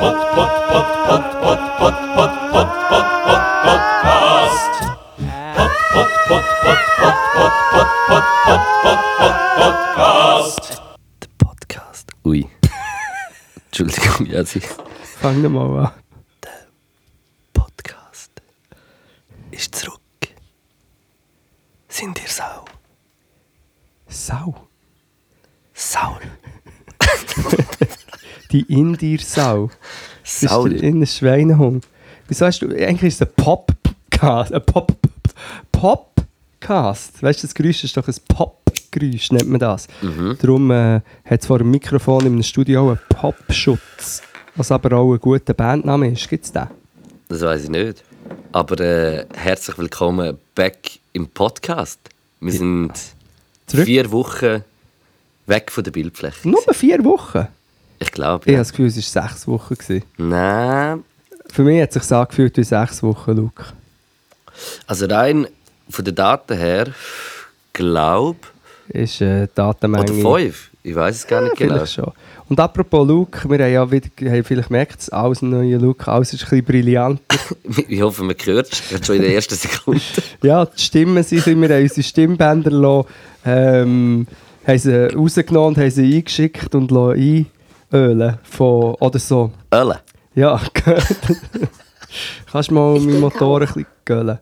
Der Podcast. Ui. Entschuldigung, Jasi. Fang mal an. Podcast ist zurück. Sind ihr Sau? Sau. Saul. Die Indir-Sau. Das ist Saul. der innere Schweinehund. Wieso hast du... Eigentlich ist es ein Popcast. Ein Pop... Popcast. Weißt du, das Geräusch ist doch ein Popgeräusch, nennt man das. Mhm. Darum äh, hat es vor dem Mikrofon einem Studio auch einen Popschutz. Was aber auch ein guter Bandname ist. Gibt es den? Das weiß ich nicht. Aber äh, herzlich willkommen back im Podcast. Wir sind Zurück. vier Wochen weg von der Bildfläche. Nur vier Wochen. Ich glaube, Ich ja. habe das Gefühl, es war sechs Wochen. Gewesen. Nein. Für mich hat es sich angefühlt wie sechs Wochen, Luke. Also rein von den Daten her, glaube Ist äh, Datenmenge... Oder fünf. Ich weiß es gar nicht Ja, genau. Schon. Und apropos Look, wir haben ja wieder, haben vielleicht gemerkt, alles ein neuer Look, alles ist ein bisschen brillanter. Ich hoffe, man hört es schon in der ersten Sekunde. ja, die Stimmen sind, wir haben unsere Stimmbänder lassen, ähm, haben sie rausgenommen und haben sie eingeschickt und lassen einölen von, oder so. Öle. Ja, kannst du mal meinen Motor ein bisschen gölen?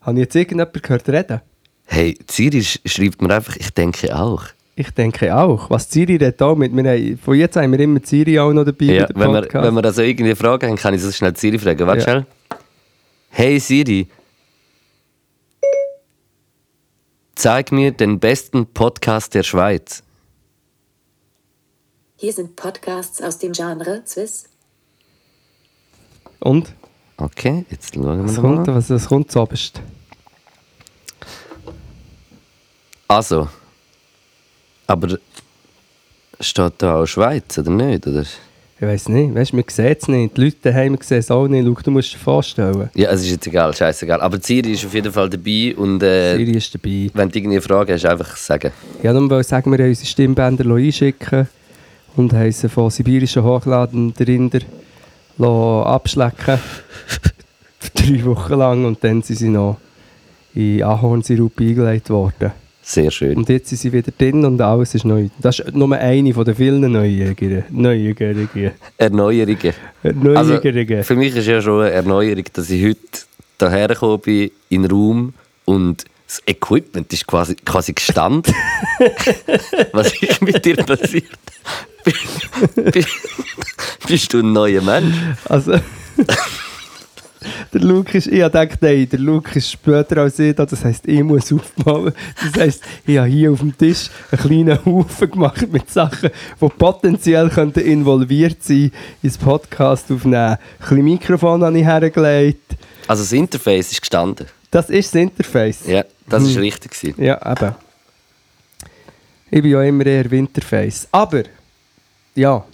Habe ich jetzt irgendjemand gehört reden? Hey, Siri sch- schreibt mir einfach, ich denke auch. Ich denke auch. Was Siri redet auch mit. Haben, von jetzt haben wir immer Siri auch noch dabei Ja, wenn, wir, wenn wir also irgendeine Frage haben, kann ich so schnell Siri fragen. Warte Ja. schnell. Hey Siri, zeig mir den besten Podcast der Schweiz. Hier sind Podcasts aus dem Genre Swiss. Und? Okay, jetzt schauen wir Was mal. kommt, was, was kommt zuoberst? Also, aber steht da auch Schweiz oder nicht? Oder? Ich weiß nicht, weißt, wir sehen es nicht. Die Leute daheim sehen es auch nicht. Schau, du musst dir vorstellen. Ja, es ist jetzt egal, scheißegal. Aber Siri ist auf jeden Fall dabei und äh, Siri ist dabei. wenn du irgendeine Frage hast, einfach sagen. Ja, dann wollte ich sagen, wir haben unsere Stimmbänder einschicken und haben sie von sibirischen Hochladen Rinder abschlecken. Drei Wochen lang. Und dann sind sie noch in Ahornsirup eingelegt worden. Sehr schön. Und jetzt sind sie wieder drin und alles ist neu. Das ist nur eine von den vielen Neugierigen. Neugierigen. Erneuerungen. Also, für mich ist ja schon eine Erneuerung, dass ich heute hierher gekommen bin, in den Raum und das Equipment ist quasi, quasi gestanden. Was ist mit dir passiert? Bist, du ein neuer Mensch? Also, der Luke ist, ich gedacht, nein, der Luke ist später als ich da, das heisst, ich muss aufmalen. Das heisst, ich habe hier auf dem Tisch einen kleinen Haufen gemacht mit Sachen, die potenziell könnten involviert sein ins Podcast aufnehmen. Ein bisschen Mikrofon habe ich hergelegt. Also das Interface ist gestanden. Das ist das Interface. Ja, das ist Hm. richtig. Gewesen. Ja, eben. Ich bin ja immer eher Winterface. Aber, ja.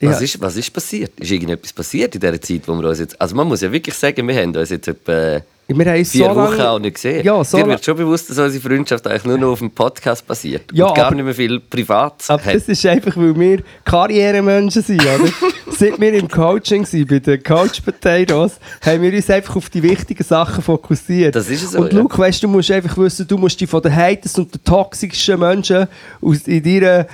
Was, ist, was ist passiert? Ist irgendetwas passiert in dieser Zeit, wo wir uns jetzt... Also man muss ja wirklich sagen, wir haben uns jetzt etwa wir haben vier so Wochen lange- auch nicht gesehen. Ja, so Dir wird schon bewusst, dass unsere Freundschaft eigentlich nur noch auf dem Podcast basiert Ja, und gar aber- nicht mehr viel privat Aber hat. das ist einfach, weil wir Karrieremenschen sind, oder? Seit wir im Coaching sind, bei den Coach Potatoes, haben wir uns einfach auf die wichtigen Sachen fokussiert. Das ist so, Und ja. Luke, weißt, du musst einfach wissen, du musst dich von den Haters und den toxischen Menschen aus, in, deiner,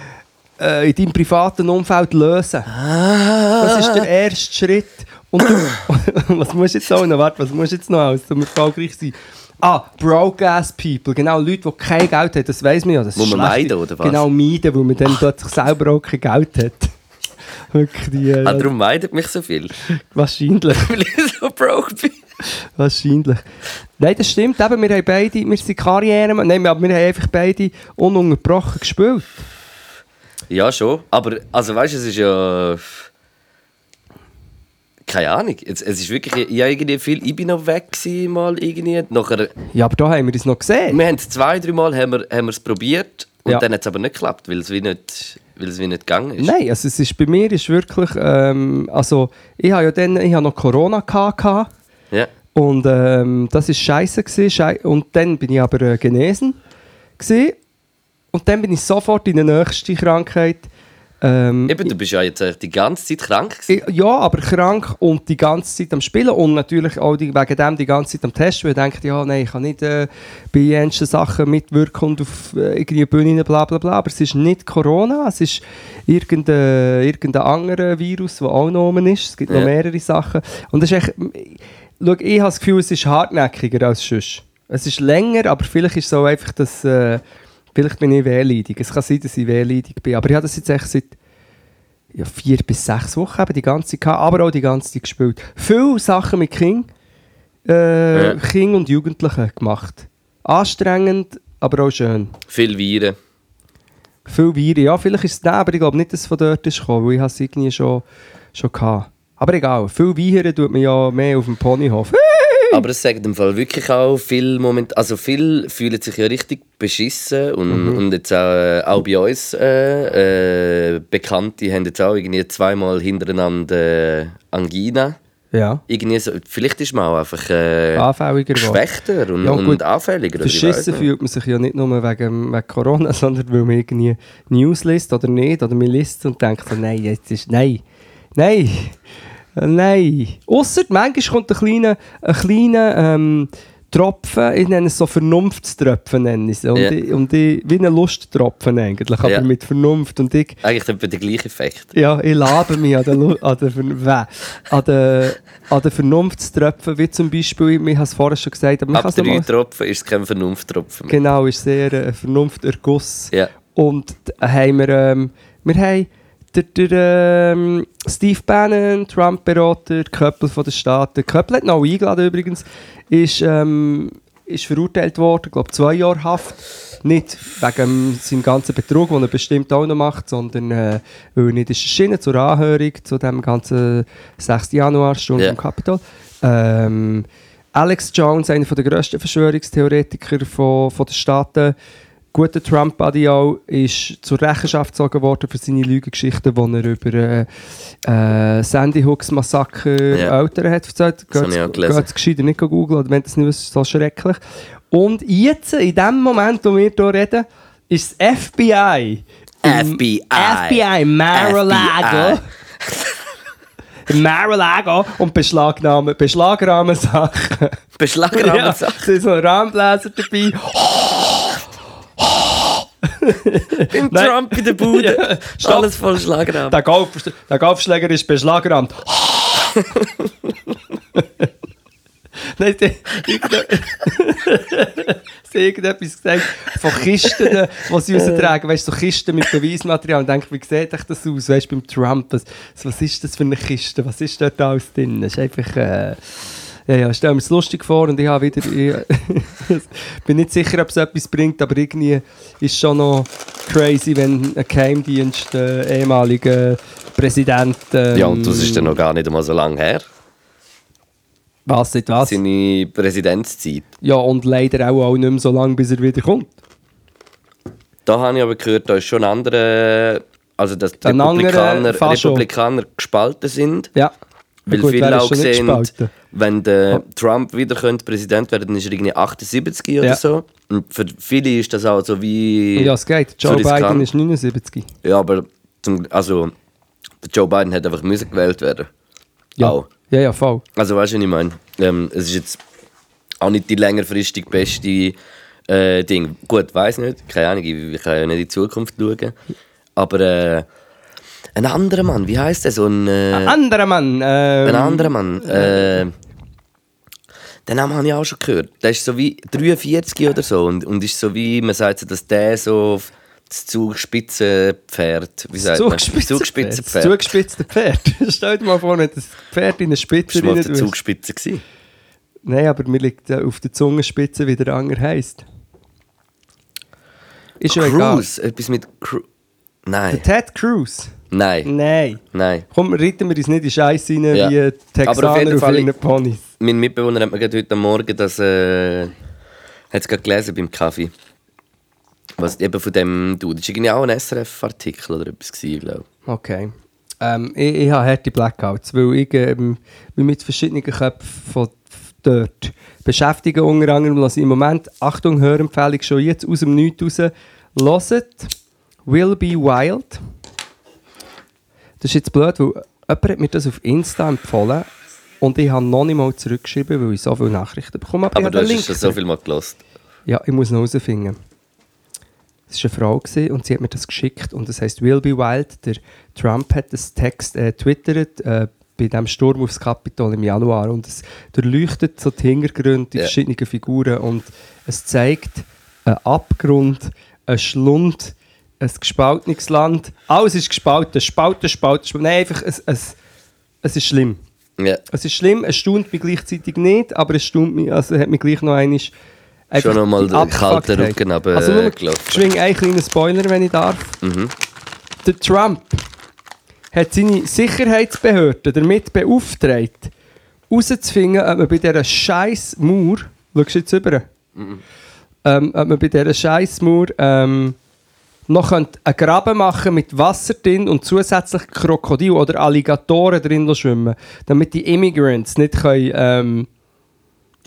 äh, in deinem privaten Umfeld lösen. Das ist der erste Schritt. Und was musst du jetzt noch, warte, was musst du jetzt noch alles, um erfolgreich zu sein? Ah, broke ass people, genau, Leute, die kein Geld haben, das weiss man ja. Das Muss man meiden, oder was? Genau, meiden, weil man dann plötzlich selber auch kein Geld hat. Wirklich, die, äh, Ah, darum meidet mich so viel. wahrscheinlich, Weil ich so broke bin. wahrscheinlich. Nein, das stimmt, eben, wir haben beide, wir sind Karriere, nein, aber wir haben einfach beide ununterbrochen gespielt. Ja, schon. Aber, also weißt du, es ist ja... Keine Ahnung. Es, es ist wirklich... Ja, irgendwie viel... Ich bin noch weg gewesen, mal irgendwie. Nachher... Ja, aber da haben wir uns noch gesehen. Wir haben es zwei, drei Mal haben wir, haben wir es probiert. Und Ja. dann hat es aber nicht geklappt, weil es wie nicht, weil es wie nicht gegangen ist. Nein, also es ist bei mir ist wirklich, ähm, also ich habe ja dann, ich habe noch Corona gehabt, Ja. und ähm, das ist scheiße gewesen, und dann bin ich aber äh, genesen gewesen. und dann bin ich sofort in die nächste Krankheit Ähm, Eben, du bist ja jetzt eigentlich die ganze Zeit krank gewesen. ja, aber krank und die ganze Zeit am Spielen und natürlich auch die, wegen dem die ganze Zeit am Testen, weil ich denke, ja, nein, ich kann nicht äh, bei jensten Sachen mitwirken und auf äh, irgendwie Bühnen bla bla bla, aber es ist nicht Corona, es ist irgendein, irgendein anderer Virus, der auch noch oben ist, es gibt noch Ja. mehrere Sachen und das ist echt, schau, ich habe das Gefühl, es ist hartnäckiger als sonst. Es ist länger, aber vielleicht ist es auch einfach, dass äh, vielleicht bin ich wehleidig. Es kann sein, dass ich wehleidig bin, aber ich habe das jetzt echt seit ja, vier bis sechs Wochen eben die ganze Zeit aber auch die ganze Zeit gespielt. Viele Sachen mit King, äh, Ja. King und Jugendlichen gemacht. Anstrengend, aber auch schön. Viel Viren. Viel Viren, ja, vielleicht ist es da, aber ich glaube nicht, dass es von dort ist gekommen, weil ich es irgendwie schon, schon gehabt. Aber egal, viel Viren tut man ja mehr auf dem Ponyhof. Aber es sagt im Fall wirklich auch viel Moment, also viele fühlen sich ja richtig beschissen und, Mhm. und jetzt auch, äh, auch bei uns äh, äh, Bekannte haben jetzt auch irgendwie zweimal hintereinander äh, Angina. Ja, Irgendwie so, vielleicht ist man auch einfach äh, anfälliger geschwächter und, Ja, und gut, und anfälliger. nicht. fühlt man sich ja nicht nur wegen, wegen Corona, sondern weil man irgendwie News liest oder nicht, oder man liest und denkt so, nein, jetzt ist, nein, nein, nein. Ausser manchmal kommt ein kleiner, ein kleiner ähm, Tropfen, ich nenne es so Vernunftstropfen, nenne ich es. Und, Ja. ich, und ich, wie ein Lusttropfen eigentlich, aber Ja. mit Vernunft. Und ich, Eigentlich etwa der gleiche Effekt. ja, ich labe mich an den, an den, an den, an den Vernunftströpfen, wie zum Beispiel, ich habe es vorher schon gesagt, aber Ab drei mal- Tropfen ist es kein Vernunfttropfen mehr. Genau, ist sehr äh, Vernunfterguss. Ja. Und haben wir, ähm, wir haben der, der ähm, Steve Bannon, Trump-Berater, Köppel von den Staaten, Köppel hat noch eingeladen übrigens, ist, ähm, ist verurteilt worden, ich glaube zwei Jahre Haft. Nicht wegen seinem ganzen Betrug, den er bestimmt auch noch macht, sondern äh, weil er nicht ist erschienen zur Anhörung zu dem ganzen 6. Januar-Stunde Ja. im Capitol. Ähm, Alex Jones, einer der grössten Verschwörungstheoretiker von, von den Staaten, guter Trump-Buddy auch, ist zur Rechenschaft gezogen worden für seine Lügengeschichten, die er über äh, äh, Sandy Hooks Massaker Ja. Eltern hat erzählt. Geht es gescheiter nicht googeln, oder wenn das nicht ist so schrecklich. Und jetzt, in dem Moment, wo wir hier reden, ist das FBI. FBI. FBI Mar-a-Lago. Mar-a-Lago und beschlagnahmen, beschlagrahmen Sachen. Beschlagnahmt Ja, Sachen. es sind so Rahmenbläser dabei. Im Nein. Trump in der Bude. Ja, stopp. Alles voll Schlagrahmen. Der, Golf, der Golfschläger ist beschlagnahmt. Nein, sie haben irgendetwas gesagt von Kisten, die sie raustragen. Weißt du, so Kisten mit Beweismaterial. Und denke, wie sieht euch das aus? Weißt du, beim Trump, was, was ist das für eine Kiste? Was ist dort alles drin? Das ist einfach. Äh, ja, ja, stell mir es lustig vor und ich habe wieder. Ich bin nicht sicher, ob es etwas bringt, aber irgendwie ist es schon noch crazy, wenn ein Geheimdienst, äh, ehemaliger Präsident. ähm, Ja, und das ist dann noch gar nicht einmal so lange her. Was, nicht was? Seine Präsidentszeit. Ja, und leider auch, auch nicht mehr so lange, bis er wieder kommt. Da habe ich aber gehört, da ist schon ein anderer. Also, dass die Ein Republikaner. Republikaner gespalten sind. Ja. Weil Gut, viele auch sehen, wenn der Trump wieder könnte Präsident werden dann ist er irgendwie 78 oder Ja. so. Und für viele ist das auch so wie. Ja, es geht. so Joe riskant. Biden ist 79. Ja, aber zum, also, Joe Biden hat einfach müssen gewählt werden. Ja. Auch. Ja, ja, voll. Also weißt du, was ich meine? Ähm, es ist jetzt auch nicht die längerfristig beste äh, Ding. Gut, weiß nicht, keine Ahnung, ich, ich kann ja nicht in die Zukunft schauen. Aber äh, ein anderer Mann, wie heißt der so ein, äh, Ein anderer Mann. Ähm, ein anderer Mann? Äh, den Namen habe ich auch schon gehört. Der ist so wie 43 oder so und, und ist so wie, man sagt so, dass der so das Zugspitzenpferd, wie sagt man? Zugspitzte Zugspitzenpferd. Zugespitzte Pferd. Stell dir mal vor, wenn das Pferd in eine Spitze Bist du mal auf der. Zugspitze gewesen? Nein, aber mir liegt äh, auf der Zungenspitze, wie der Anger heisst. Ist ja egal. Cruise, etwas mit Cru Nein, Ted Cruz? Nein, Nein. nein. Komm, reiten wir uns nicht in Scheiße rein, Ja. wie Aber auf Texaner jeden auf, Fall- ihren Ponys. Mein Mitbewohner hat mir gerade heute Morgen das äh, hat's gerade gelesen beim Kaffee. Was eben von dem Dude. Das war irgendwie auch ein SRF-Artikel oder etwas, gewesen, glaube Okay. Ähm, ich, ich habe harte Blackouts, weil ich ähm, mich mit verschiedenen Köpfen von dort beschäftige. Unter anderem lasse ich im Moment, Achtung, Hörempfehlung schon jetzt aus dem Nichts raus, hört «Will Be Wild». Das ist jetzt blöd, weil jemand hat mir das auf Insta empfohlen und ich habe noch nicht mal zurückgeschrieben, weil ich so viele Nachrichten bekomme. Aber ich du habe hast es so viel mal gelost. Ja, ich muss noch herausfinden. Es war eine Frau gewesen, und sie hat mir das geschickt und das heißt Will Be Wild. Der Trump hat das Text äh, twittert äh, bei dem Sturm aufs Kapitol im Januar und es durchleuchtet so die Hintergründe, die Ja. verschiedenen Figuren und es zeigt einen Abgrund, einen Schlund, ein gespaltenes Land. Alles ist gespalten, spalten, spalten, spalten. Nein, einfach, es, es, es ist schlimm. Ja. Es ist schlimm, es staunt mich gleichzeitig nicht, aber es staunt mich, also hat mich gleich noch einmal Schon noch mal die den kalten. Rücken runter, Also nur äh, gelaufen. schwing einen kleinen Spoiler, wenn ich darf. Mhm. Der Trump hat seine Sicherheitsbehörden damit beauftragt, herauszufinden, ob man bei dieser scheiß Mauer, schaust du jetzt rüber, ähm, ob man bei dieser scheiß Mauer ähm, noch könnte einen Graben machen mit Wasser drin und zusätzlich Krokodil oder Alligatoren drin schwimmen, damit die Immigrants nicht können, ähm,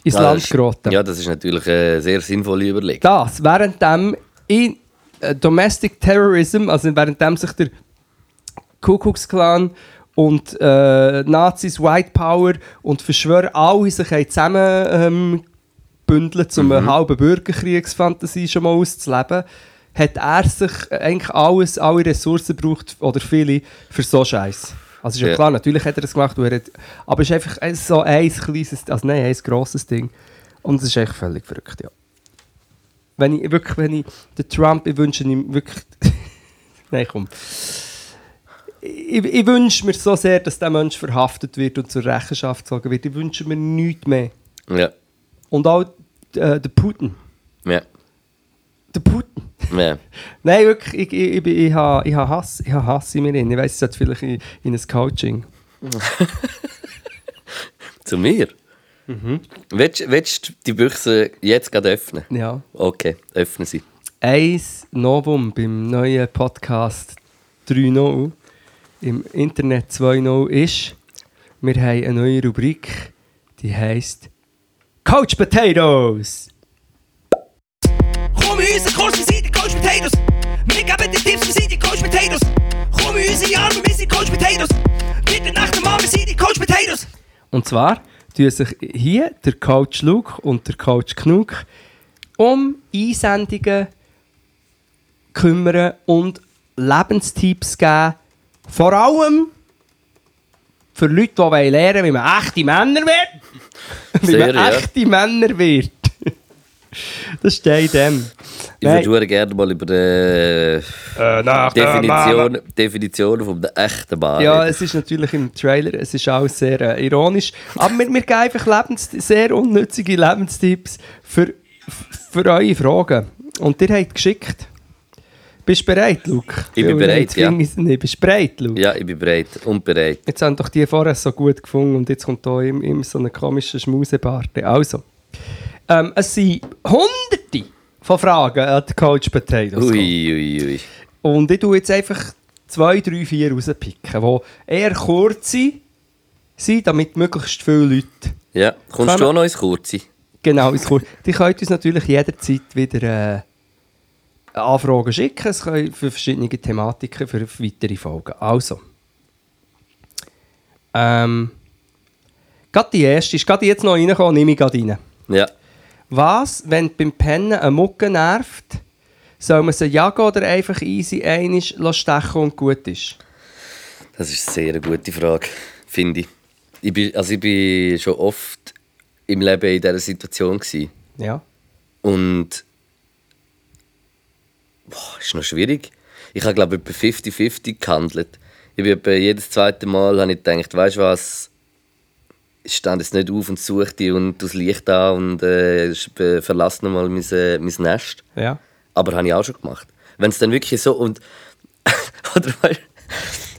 ins Ja, Land das ist- geraten Ja, das ist natürlich eine sehr sinnvolle Überlegung. das, währenddem in äh, Domestic Terrorism, also währenddem sich der Ku Klux Klan und äh, Nazis, White Power und Verschwörer alle sich zusammen ähm, bündelt, um eine halbe Bürgerkriegsfantasie schon mal auszuleben, hat er sich eigentlich alles, alle Ressourcen gebraucht, oder viele, für so Scheiß. Also ist ja, Ja. klar, natürlich hat er das gemacht, er hat, aber es ist einfach ein- so ein kleines, also nein, ein grosses Ding. Und es ist echt völlig verrückt, ja. Wenn ich wirklich, wenn ich den Trump, ich wünsche ihm wirklich. Nein, komm. Ich, ich wünsche mir so sehr, dass der Mensch verhaftet wird und zur Rechenschaft gezogen wird. Ich wünsche mir nichts mehr. Ja. Und auch äh, der Putin. Ja. Der Putin. Ja. Nein, wirklich, ich, ich, ich, ich, habe, ich habe Hass, ich habe Hass in mir drin. Ich weiss, ich sollte vielleicht in, in ein Coaching. Zu mir? Mhm. Willst, willst du die Büchse jetzt gerade öffnen? Ja. Okay, öffnen sie. Ein Novum beim neuen Podcast 3.0 im Internet 2.0 ist, wir haben eine neue Rubrik, die heisst Coach Potatoes. Komm in unseren Kurs, Potatoes. Wir geben dir Tipps, wir sind die Coach Potatoes. Komm in unsere Arme, wir sind Coach Potatoes. Bitte nach dem Mann, wir sind die Coach Potatoes. Und zwar tun sich hier der Coach Luke und der Coach Knug um Einsendungen kümmern und Lebenstipps geben. Vor allem für Leute, die wollen lernen wie man echte Männer wird. wie Sehr, man ja. echte Männer wird. das steht dem. Ich Nein. würde gerne mal über die nach Definition, Definition von der echten Bar Ja, es ist natürlich im Trailer, es ist auch sehr äh, ironisch. Aber wir, wir geben einfach Lebens sehr unnützige Lebenstipps für, für eure Fragen. Und ihr habt geschickt. Bist du bereit, Luke? Ich bin bereit, ja. ich's nicht. Bist du bereit, Luke? Ja, ich bin bereit und bereit. Jetzt haben doch die vorher so gut gefunden und jetzt kommt da immer im so eine komische Schmusebarte. Also, ähm, es sind hunderte von Fragen an die Coach Potatoes. Ui, ui, ui. Und ich tue jetzt einfach zwei, drei, vier rauspicken, die eher kurz sind, damit möglichst viele Leute Ja, kommst Kann du auch noch ins Kurze? genau ins Kurz. Die könnt uns natürlich jederzeit wieder äh, Anfragen schicken. Es können für verschiedene Thematiken, für weitere Folgen. Also. Ähm, gerade die erste ist gerade jetzt noch reingekommen, nehme ich gerade rein. Ja. Was, wenn beim Pennen eine Mucke nervt, soll man sie jagen oder einfach easy einisch stechen und gut ist? Das ist eine sehr gute Frage, finde ich. Ich bin, also ich bin schon oft im Leben in dieser Situation. Gewesen. Ja. Und. Boah, ist noch schwierig. Ich habe, glaube ich, etwa 50-50 gehandelt. Ich bin etwa jedes zweite Mal habe ich gedacht, weißt du was, stand jetzt nicht auf und suche dich und das Licht an und äh, äh, verlass nochmal mein, äh, mein Nest. Ja. Aber habe ich auch schon gemacht. Wenn es dann wirklich so und. oder weißt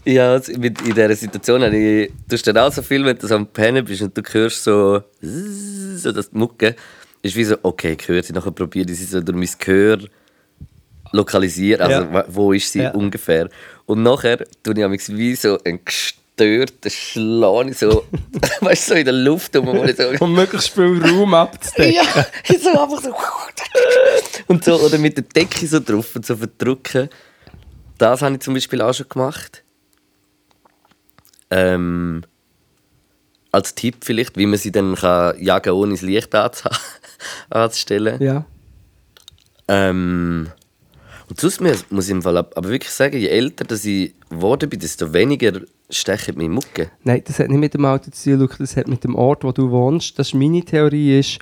ja, mit, in dieser Situation habe ich. Du hast dann auch so viel, wenn du so am Pennen bist und du hörst so. so das Mucke. Ist wie so, okay, ich höre sie, nachher probiere ich sie so durch mein Gehör lokalisieren. Also, Ja. wo ist sie Ja. ungefähr? Und nachher tue ich wie so einen gestörten Schlag so. weißt du, so in der Luft um. wo ich so, Um möglichst viel Raum abzudecken. ja, ich so einfach so. Und so, oder mit der Decke so drauf und so verdrücken. Das habe ich zum Beispiel auch schon gemacht. Ähm, als Tipp vielleicht, wie man sie dann kann jagen ohne das Licht anzu- anzustellen. Ja. Ähm, und sonst muss ich im Fall ab- aber wirklich sagen, je älter dass ich geworden bin, desto weniger stechen meine Mucke. Nein, das hat nicht mit dem Alter zu tun, das hat mit dem Ort, wo du wohnst. Das ist meine Theorie, ist,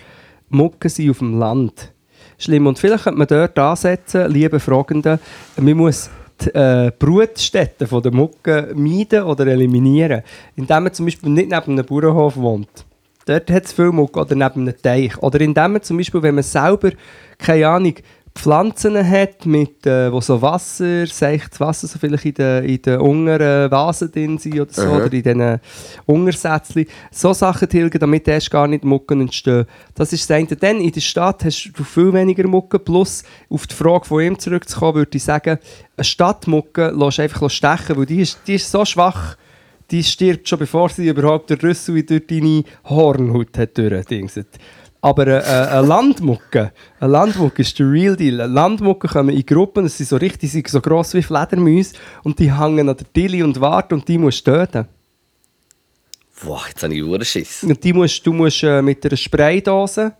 Mucke sind auf dem Land. Schlimm. Und vielleicht könnte man dort ansetzen, liebe Fragenden, man muss die äh, Brutstätten der Mucke meiden oder eliminieren, indem man zum Beispiel nicht neben einem Bauernhof wohnt. Dort hat es viel Mucke oder neben einem Teich. Oder indem man zum Beispiel, wenn man selber, keine Ahnung, Pflanzen hat, mit, äh, wo so Wasser, seichtes Wasser, so vielleicht in den, in den unteren Vasen drin sind oder so, Aha. oder in diesen Untersätzchen. So Sachen tilgen, damit erst gar nicht Mucken entstehen. Das ist das eine. Dann in der Stadt hast du viel weniger Mucke. Plus, auf die Frage von ihm zurückzukommen, würde ich sagen, eine Stadtmucke lässt einfach stechen, weil die ist, die ist so schwach, die stirbt schon bevor sie überhaupt den Rüssel durch deine Hornhaut hat durchdingset. Aber äh, äh, eine Landmucke, eine Landmucke ist der Real Deal. Landmucke kommen in Gruppen, das sind so richtig sind so gross wie Fledermäuse und die hängen an der Tilly und warten und die musst du töten. Boah, jetzt habe ich Uhrenschiss. Und die musst, du musst äh, mit einer Spraydose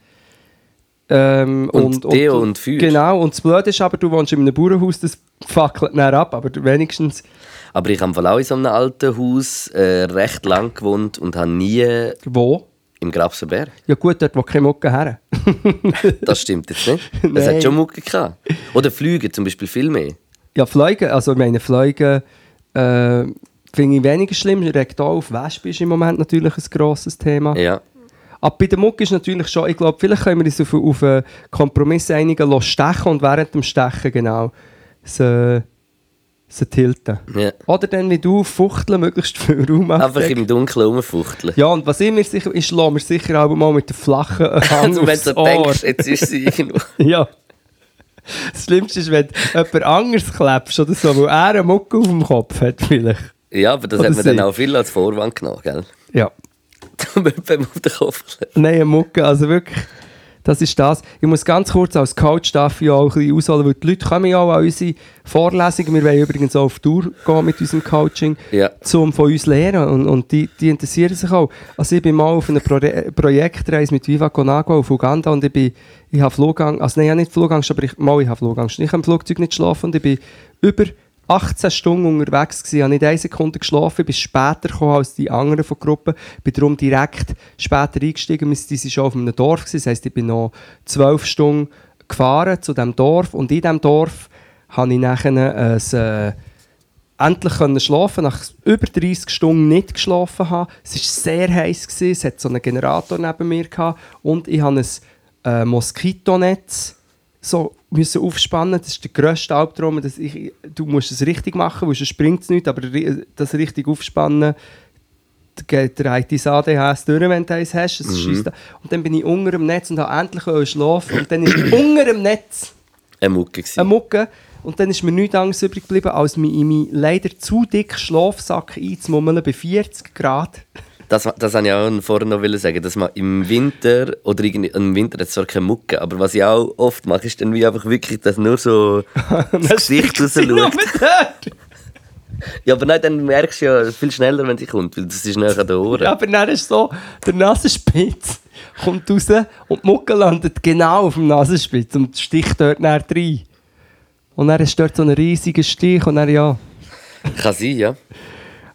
ähm, Und Deo und Feuer. Genau, und das Blöde ist aber, du wohnst in einem Bauernhaus, das fackelt dann ab, aber wenigstens... Aber ich habe auch in so einem alten Haus äh, recht lang gewohnt und habe nie Wo? Im Grabsenberg. Ja gut, dort wo keine Mucke her. Das stimmt jetzt nicht. Es hat schon Mucke gehabt. Oder Flüge zum Beispiel viel mehr. Ja, Fliegen, also ich meine, Fliegen äh, finde ich weniger schlimm. Regt auf Wespen ist im Moment natürlich ein grosses Thema. Ja. Aber bei der Mucke ist natürlich schon, ich glaube, vielleicht können wir uns auf, auf einen Kompromiss einigen, lassen stechen und während dem Stechen genau sie, sie tilten. ja. Oder dann wie du fuchteln, möglichst viel Raum Einfach im Dunkeln rumfuchteln. Ja, und was ich mir sicher ist, lassen wir sicher auch mal mit der flachen Hand Also, wenn du so Ohr. denkst, jetzt ist sie irgendwo. Ja. Das Schlimmste ist, wenn du jemand anderes klebst oder so, weil er eine Mucke auf dem Kopf hat vielleicht. Ja, aber das Oder hat man dann sie. auch viel als Vorwand genommen, gell? Ja. Wenn man auf den Kopf klebt. Nein, eine Mucke, also wirklich, das ist das. Ich muss ganz kurz als Coach ich auch ein bisschen ausholen, weil die Leute kommen ja auch an unsere Vorlesungen. Wir wollen übrigens auch auf Tour gehen mit unserem Coaching, Ja. zum von uns lernen und, und die, die interessieren sich auch. Also ich bin mal auf einer Pro Projektreise mit Viva Conagua auf Uganda und ich bin, ich habe Flugangst, also nein, ich habe nicht Flugangst, aber ich, mal, ich habe Flugangst. Ich habe im Flugzeug nicht schlafen und ich bin über 18 Stunden unterwegs gewesen, habe nicht eine Sekunde geschlafen, bin später gekommen als die anderen von der Gruppe, bin darum direkt später eingestiegen, wir die sind schon auf einem Dorf gewesen, das heisst, ich bin noch 12 Stunden gefahren zu diesem Dorf. Und in diesem Dorf habe ich nachher ein, äh, endlich können schlafen, nach über 30 Stunden nicht geschlafen habe. Es war sehr heiß, gewesen, es hat so einen Generator neben mir gehabt. Und ich habe ein äh, Moskitonetz so müssen aufspannen. Das ist der grösste Albtraum. dass ich, du musst es richtig machen, weil sonst springt es nicht, aber das richtig aufspannen geht der IT ADHS durch, wenn du eins hast. Es scheisst. Und dann bin ich unter dem Netz und habe endlich schlafen und dann ist unter dem Netz Eine Mucke gewesen. eine Mucke. Und dann ist mir nichts anderes übrig geblieben, als mich in meinen leider zu dicken Schlafsack einzumummeln bei 40 Grad. Das, das wollte ich auch vorher noch sagen, dass man im Winter, oder irgendwie, im Winter hat es zwar keine Mucke, aber was ich auch oft mache, ist dann wie einfach wirklich, dass nur so das Gesicht raus schaut. dort. Ja, aber nein, dann merkst du ja viel schneller, wenn sie kommt, weil das ist näher an den Ohren. Ja, aber dann ist so, der Nasenspitz kommt raus und die Mucke landet genau auf dem Nasenspitz und sticht dort näher rein. Und dann ist dort so ein riesiger Stich und dann ja. Kann sein, ja.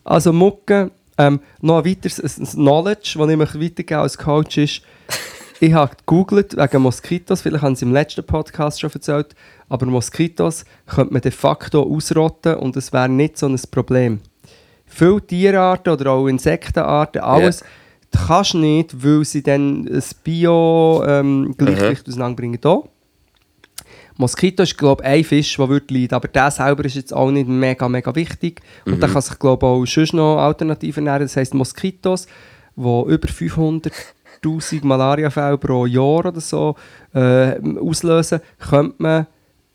Also Mucke, ähm, noch ein weiteres ein Knowledge, das ich mich weitergebe als Coach ist, ich habe gegoogelt wegen Moskitos, vielleicht haben sie im letzten Podcast schon erzählt, aber Moskitos könnte man de facto ausrotten und es wäre nicht so ein Problem. Viele Tierarten oder auch Insektenarten, alles, das kannst du nicht, weil sie dann ein Bio-Gleichgewicht auseinanderbringen. Da. Moskito ist, glaube ich, ein Fisch, der würde leiden, aber der selber ist jetzt auch nicht mega, mega wichtig. Und der kann sich, glaube ich, auch sonst noch Alternativen ernähren. Das heisst, Moskitos, die über 500'000 Malariafälle pro Jahr oder so äh, auslösen, könnte man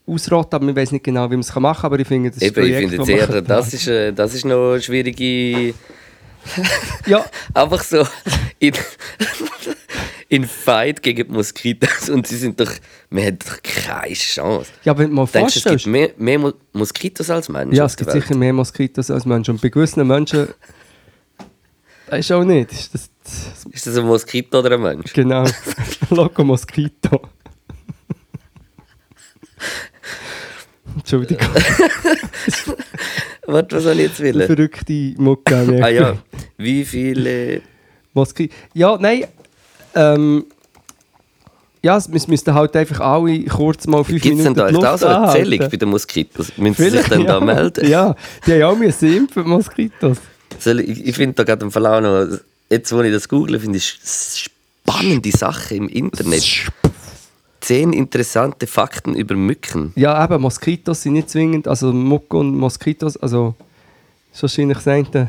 ausrotten, aber ich weiß nicht genau, wie man es machen kann, aber ich finde, das ist Eben, ich ein finde Projekt, jetzt das ist, äh, das ist noch eine schwierige. Ja, Einfach so in, in Fight gegen die Moskitos und sie sind doch. Man hat doch keine Chance. ja, wenn du mal Denkst du, es vorstellst... gibt mehr, mehr Mo- Moskitos als Menschen? Ja, es gibt sicher mehr Moskitos als Menschen. Und bei gewissen Menschen Das ist auch nicht. Ist das, das, Ist das ein Moskito oder ein Mensch? genau. Loco Mosquito. Entschuldigung, Warte, was soll ich jetzt willen? verrückte Mucke. Ah ja, wie viele... Moskito. Ja, nein. Ähm, ja, es- wir müssten halt einfach alle kurz mal fünf Gibt es denn Minuten da auch so eine anhalten. Zählung bei den Moskitos? Müssen sie sich dann da ja. melden? Ja, die haben auch müssen impfen, die Moskitos. Ich ich finde da gerade im Verlauf noch, jetzt wo ich das google, finde ich spannende Sachen im Internet. Zehn interessante Fakten über Mücken. Ja, eben, Moskitos sind nicht zwingend, also Mucke und Moskitos, also ist wahrscheinlich das eine,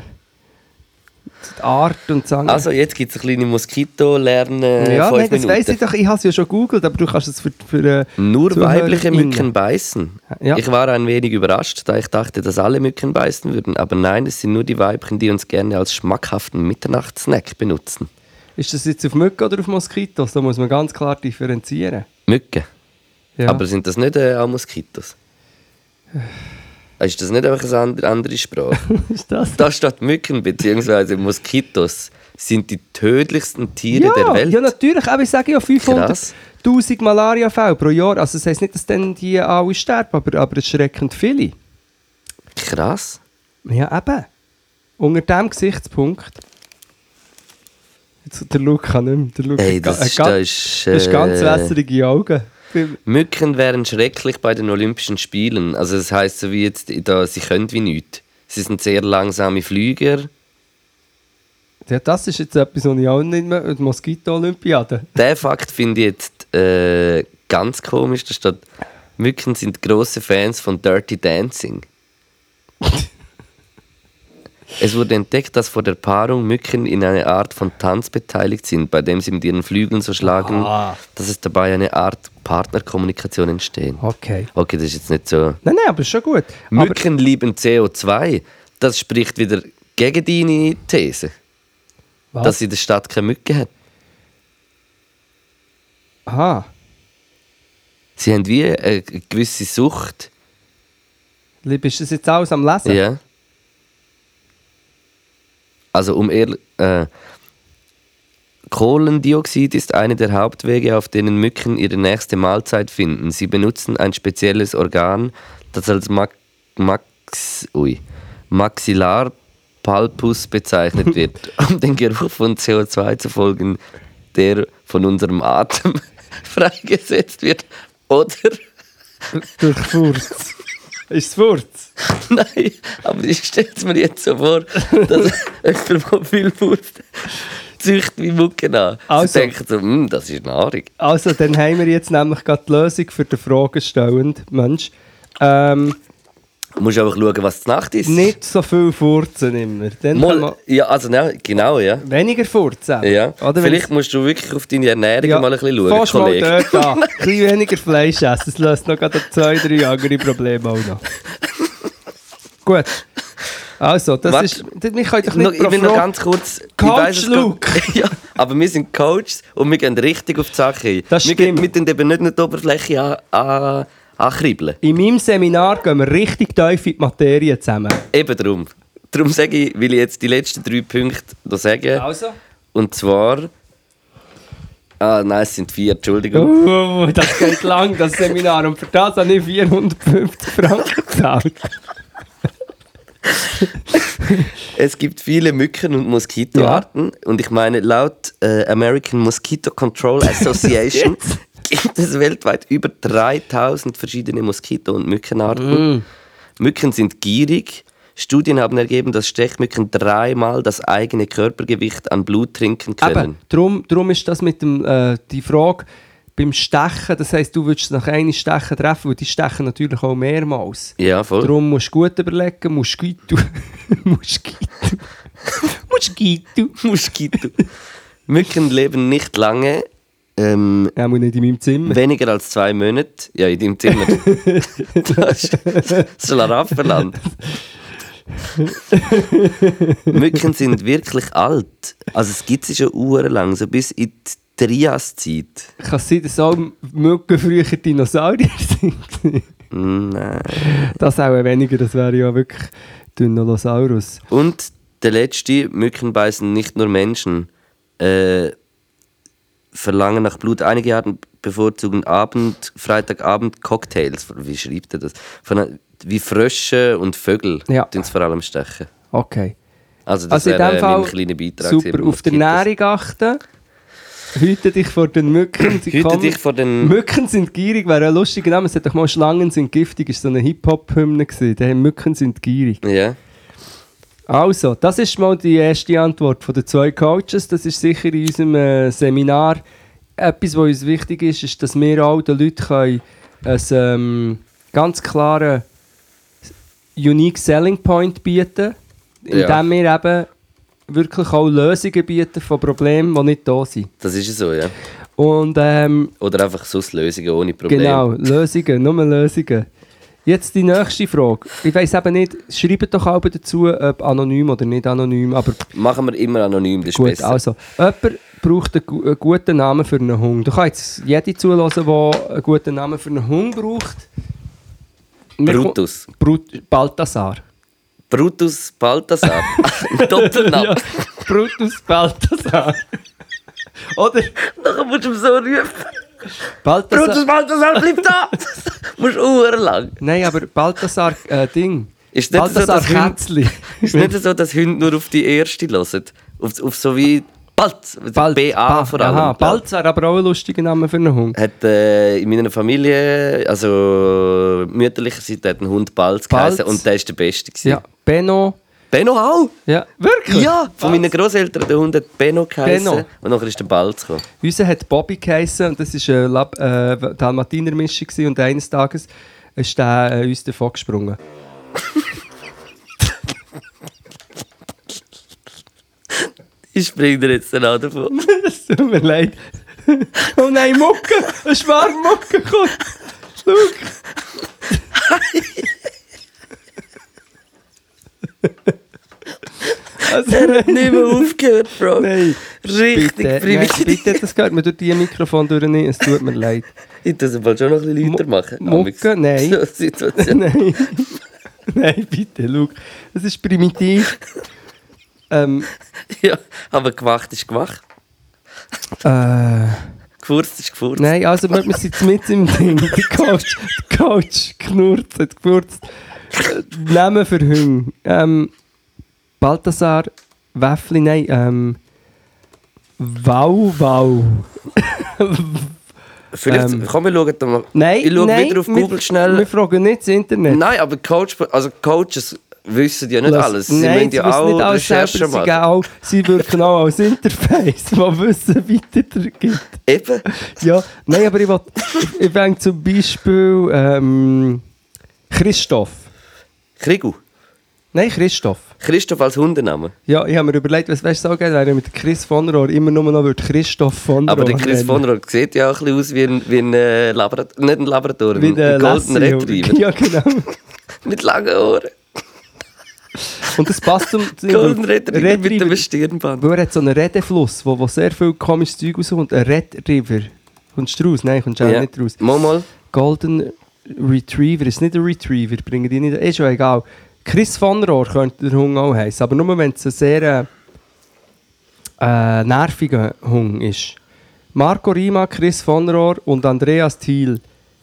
die Art und andere. Also jetzt gibt es eine kleine Moskito-Lernen. ja, nein, das weiss ich doch, ich habe es ja schon gegoogelt, aber du kannst es für, für äh, Nur weibliche ZuhörerInnen. Mücken beißen. Ja. Ich war ein wenig überrascht, da ich dachte, dass alle Mücken beißen würden. Aber nein, es sind nur die Weibchen, die uns gerne als schmackhaften Mitternachtssnack benutzen. Ist das jetzt auf Mücke oder auf Moskitos? Da muss man ganz klar differenzieren. Mücken. Ja. Aber sind das nicht äh, auch Moskitos? Ist das nicht einfach eine andere, Sprache? ist das? da steht Mücken bzw. Moskitos sind die tödlichsten Tiere ja, der Welt. ja, natürlich. Aber ich sage ja Krass. 500'000 Malaria-Fälle pro Jahr. Also das heisst nicht, dass dann die alle sterben, aber, aber erschreckend viele. Krass. Ja, eben. Unter diesem Gesichtspunkt. Jetzt, der Luke kann nicht mehr. Der Luke Ey, hat das ga- ist, das ist, das ist ganz äh, wässrige Augen. Mücken wären schrecklich bei den Olympischen Spielen. Also das heißt so wie jetzt, da, sie können wie nichts. Sie sind sehr langsame Flüger. Ja, das ist jetzt etwas, was ich auch nicht mehr... Die Moskito-Olympiade. Der Fakt finde ich jetzt äh, ganz komisch. Da steht, Mücken sind große Fans von Dirty Dancing. Es wurde entdeckt, dass vor der Paarung Mücken in einer Art von Tanz beteiligt sind, bei dem sie mit ihren Flügeln so schlagen, Ah. dass es dabei eine Art Partnerkommunikation entsteht. Okay. Okay, das ist jetzt nicht so. Nein, nein, aber ist schon gut. Aber, Mücken lieben CO2. Das spricht wieder gegen deine These, was? dass in der Stadt keine Mücken hat. Aha. Sie haben wie eine gewisse Sucht. Lieb, Ist das jetzt alles am Lesen? Ja. Also um ehrlich, äh, Kohlendioxid ist eine der Hauptwege, auf denen Mücken ihre nächste Mahlzeit finden. Sie benutzen ein spezielles Organ, das als Max, Max, ui, Maxillarpalpus bezeichnet wird, um den Geruch von CO2 zu folgen, der von unserem Atem freigesetzt wird. Oder Durch Furz. ist es Furz? Nein, aber ich stelle mir jetzt so vor, dass jemand, der viel Wurst züchtet wie Mucken an. Also. Sie denken so, «Hm, das ist Nahrung. Also, dann haben wir jetzt nämlich gerade die Lösung für den fragestellenden Mensch. Ähm, Du musst einfach schauen, was die Nacht ist. nicht so viel furzen immer. Dann man Mal, ja, also nein, genau, ja. weniger furzen. ja. Oder Vielleicht musst du wirklich auf deine Ernährung ja, mal ein bisschen schauen, fast mal Kollege. dort an. Ein bisschen weniger Fleisch essen. Das löst noch gerade zwei, drei andere Probleme auch noch. Gut. Also, das Warte. ist... Wir können doch Noch, nicht ich will noch ganz kurz. ich Coach weiss, Luke. ja, aber wir sind Coaches und wir gehen richtig auf die Sache ein. Das wir, stimmt. gehen- wir tun eben nicht nur die Oberfläche an, an, ankribbeln. In meinem Seminar gehen wir richtig tief in die Materie zusammen. Eben darum. Darum sage ich, will ich jetzt die letzten drei Punkte noch sagen. Also? Und zwar. Ah, nein, es sind vier, Entschuldigung. Oh, das geht lang, das Seminar. Und für das habe ich 450 Franken gezahlt. Es gibt viele Mücken- und Moskitoarten. Und ich meine, laut äh, American Mosquito Control Association gibt es weltweit über 3000 verschiedene Moskito- und Mückenarten. Mücken sind gierig. Studien haben ergeben, dass Stechmücken dreimal das eigene Körpergewicht an Blut trinken können. Eben, darum, darum ist das mit dem, äh, die Frage beim Stechen, das heisst, du würdest nach einem Stechen treffen, weil die stechen natürlich auch mehrmals. Ja, voll. Darum musst du gut überlegen, Moskito. Moskito. Moskito. Moskito. Mücken leben nicht lange, ähm, Ja, muss nicht in meinem Zimmer. weniger als zwei Monate. Ja, in deinem Zimmer. das ist das Schlaraffenland. Mücken sind wirklich alt. Also es gibt sie schon uhrenlang, so bis in die Triaszeit. Kann es sein, dass auch Mücken früher Dinosaurier sind? Nein. das auch weniger, das wäre ja wirklich Dinosaurus. Und der letzte, Mücken beißen nicht nur Menschen. Äh, verlangen nach Blut. Einige Arten bevorzugen Abend, Freitagabend Cocktails. Wie schreibt er das? Von, wie Frösche und Vögel Ja. tun es vor allem stechen. Okay. Also das Also wäre mein kleiner Beitrag. super. Auf die. Ernährung achten. Hüte dich vor den Mücken. Sie Hüte kommen- dich vor den... Mücken sind gierig, wäre ein lustiger Name. Es hat doch mal Schlangen sind giftig, ist so eine Hip-Hop-Hymne gewesen. Der Mücken sind gierig. Ja. Also, das ist mal die erste Antwort von den zwei Coaches. Das ist sicher in unserem äh, Seminar etwas, was uns wichtig ist, ist, dass wir auch den Leuten können ein ähm, ganz klaren Unique Selling Point bieten, indem Ja. wir eben wirklich auch Lösungen bieten von Problemen, die nicht da sind. Das ist so, ja. Und ähm, Oder einfach sonst Lösungen ohne Probleme. Genau, Lösungen, nur Lösungen. Jetzt die nächste Frage. Ich weiß eben nicht, schreibt doch auch dazu, ob anonym oder nicht anonym, aber Machen wir immer anonym, das ist gut, besser. also, jemand braucht einen, gu- einen guten Namen für einen Hund. Du kannst jetzt jede zulassen, der einen guten Namen für einen Hund braucht. Wir Brutus. Brut Balthasar. Brutus Balthasar. Doppelname. Ja, Brutus Balthasar. oder Nachher musst du ihm so rufen. Balthasar... Brutus Balthasar, bleib da! musst du lang. Nein, aber Balthasar äh, Ding. Ist nicht so, Balthasar Hunde, Kätzli. ist nicht so, dass Hunde nur auf die erste hören? Auf, auf so wie Balz. Bald, BA vor allem. Aha. Balz wäre aber auch ein lustiger Name für einen Hund. Hat äh, in meiner Familie, also mütterlicher Seite, hat ein Hund Balz Balz. geheißen und der war der Beste. gewesen. Ja, Benno. Benno auch? Ja, wirklich? Ja, von meinen Großeltern. Der Hund hat Benno geheißen. Benno. Und nachher ist der Balz gekommen. Unser hat Bobby geheißen und das war eine Lab äh, Dalmatiner-Mischung gewesen und eines Tages ist der äh, uns davon gesprungen. Ich spring dir jetzt dann auch davon. Es tut mir leid. Oh nein, Mucke! Ein Schwarm Mucke kommt! Schau! Also, Er hat nicht mehr aufgehört, Bro. Nein. Richtig Bitte, nein, primitiv. bitte, das gehört mir durch die Mikrofon durch nicht. Es tut mir leid. Ich muss aber schon noch ein bisschen lauter machen. Mucke? Nein. So. Nein. Nein, bitte, schau. Das ist primitiv. Ähm, Ja, aber gemacht ist gemacht. äh, Gefurzt ist gefurzt. nein, also wir wir sind jetzt mit im Ding. Der Coach, der Coach knurrt, hat gefurzt. Äh, Namen für Hunde. Ähm, Balthasar, Wäffli, nein, ähm, Wow, wow. Vielleicht, Ähm. komm, wir schauen da mal. Nein, ich schaue nein, wieder auf wir- Google schnell. Wir fragen nicht das Internet. Nein, aber Coach, also Coaches wissen ja nicht Lass- alles. Sie Nein, ja auch nicht alles selber, Recherchen sie, auch, sie wirken auch als Interface, das Wissen weitergibt. Eben. Ja, nein, aber ich will, ich, denke zum Beispiel ähm, Christoph. Krigu. Nein, Christoph. Christoph als Hundename. Ja, ich habe mir überlegt, was weißt du so geht, wenn ich mit Chris von Rohr immer nur noch Christoph von Rohr Aber der Chris von Rohr sieht ja auch ein bisschen aus wie ein, wie ein äh, Labrador. Nicht ein Labrador, Wie ein, ein Golden Retriever. Ja, genau. Mit langen Ohren. Und das passt zum... Golden Retriever, mit dem. Stirnband. Weil er hat so einen Redefluss, wo, wo sehr viel komisches Zeug rauskommt. Ein Red River. Kommst du raus? Nein, kommst du auch Ja. nicht raus. Mal, mal. Golden Retriever, ist nicht ein Retriever, bringen die nicht. Ist ja egal. Chris von Rohr könnte der Hund auch heißen, aber nur wenn es ein sehr äh, äh, nerviger Hund ist. Marco Rima, Chris von Rohr und Andreas Thiel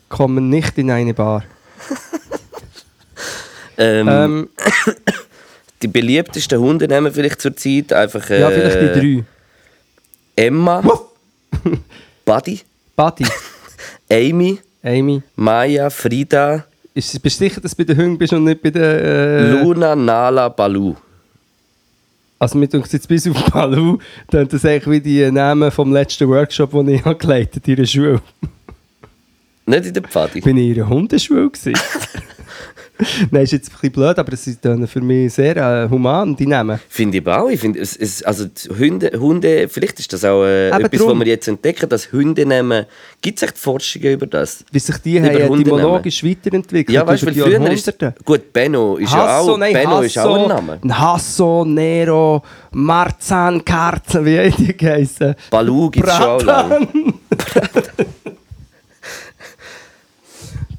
kommen nicht in eine Bar. Ähm, Ähm, die beliebtesten Hundenamen vielleicht zurzeit einfach äh, ja, vielleicht die drei. Emma, Buddy, Buddy, Amy, Amy. Maya, Frida, Ist, bist du sicher, dass du bei den Hunden bist und nicht bei den... Äh, Luna, Nala, Balu. Also mit uns jetzt bis auf Palu, dann das eigentlich wie die Namen vom letzten Workshop, den ich geleitet habe, in der Schule. Nicht in der Pfadi. bin ich in einer Hundeschule gewesen. Nein, ist jetzt ein bisschen blöd, aber es ist für mich sehr äh, human, die Namen. Finde ich auch. Ich finde, es, es, also Hunde, Hunde, vielleicht ist das auch äh, etwas, drum. was wir jetzt entdecken, dass Hunde nehmen. Gibt es echt Forschungen über das? Wie sich die Über haben etymologisch weiterentwickelt Ja, weißt du, früher ist. Gut, Benno ist ja Hasso, auch, nein, Benno Hasso, ist auch ein Name. Hasso, Nero, Marzahn, Karzen, wie haben die geheißen? Balu gibt es schon auch lange.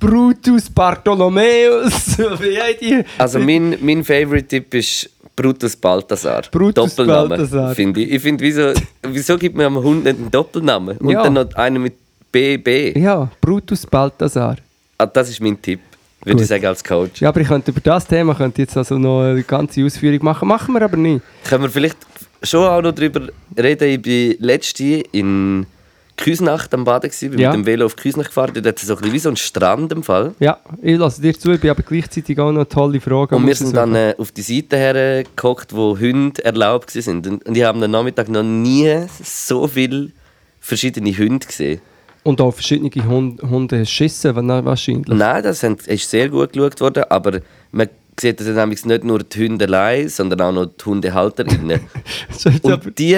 Brutus Bartholomäus? Also mein, mein Favorite-Tipp ist Brutus Balthasar. Brutus Doppelname, Balthasar. Finde ich. Ich finde, wieso, wieso gibt man einem Hund nicht einen Doppelnamen? Und Ja. dann noch einen mit BB. Ja, Brutus Balthasar. Ah, das ist mein Tipp, würde Gut. ich sagen, als Coach. Ja, aber ich könnte über das Thema könnte jetzt also noch eine ganze Ausführung machen. Machen wir aber nicht. Können wir vielleicht schon auch noch darüber reden? Ich war letzte in Küsnacht am Baden, gewesen, bin Ja. mit dem Velo auf Küsnacht gefahren. Dort hat es so ein bisschen wie so einen Strand im Fall. Ja, ich lasse dir zu, ich bin aber gleichzeitig auch noch eine tolle Frage. Und wir sind dann äh, auf die Seite hergeguckt, wo Hunde erlaubt waren. Und, und ich habe am Nachmittag noch nie so viele verschiedene Hunde gesehen. Und auch verschiedene Hund, Hunde schissen, wa- wahrscheinlich. Nein, das ist sehr gut geschaut worden, aber man sieht das nämlich nicht nur die Hunde allein, sondern auch noch die Hundehalterinnen. Und die,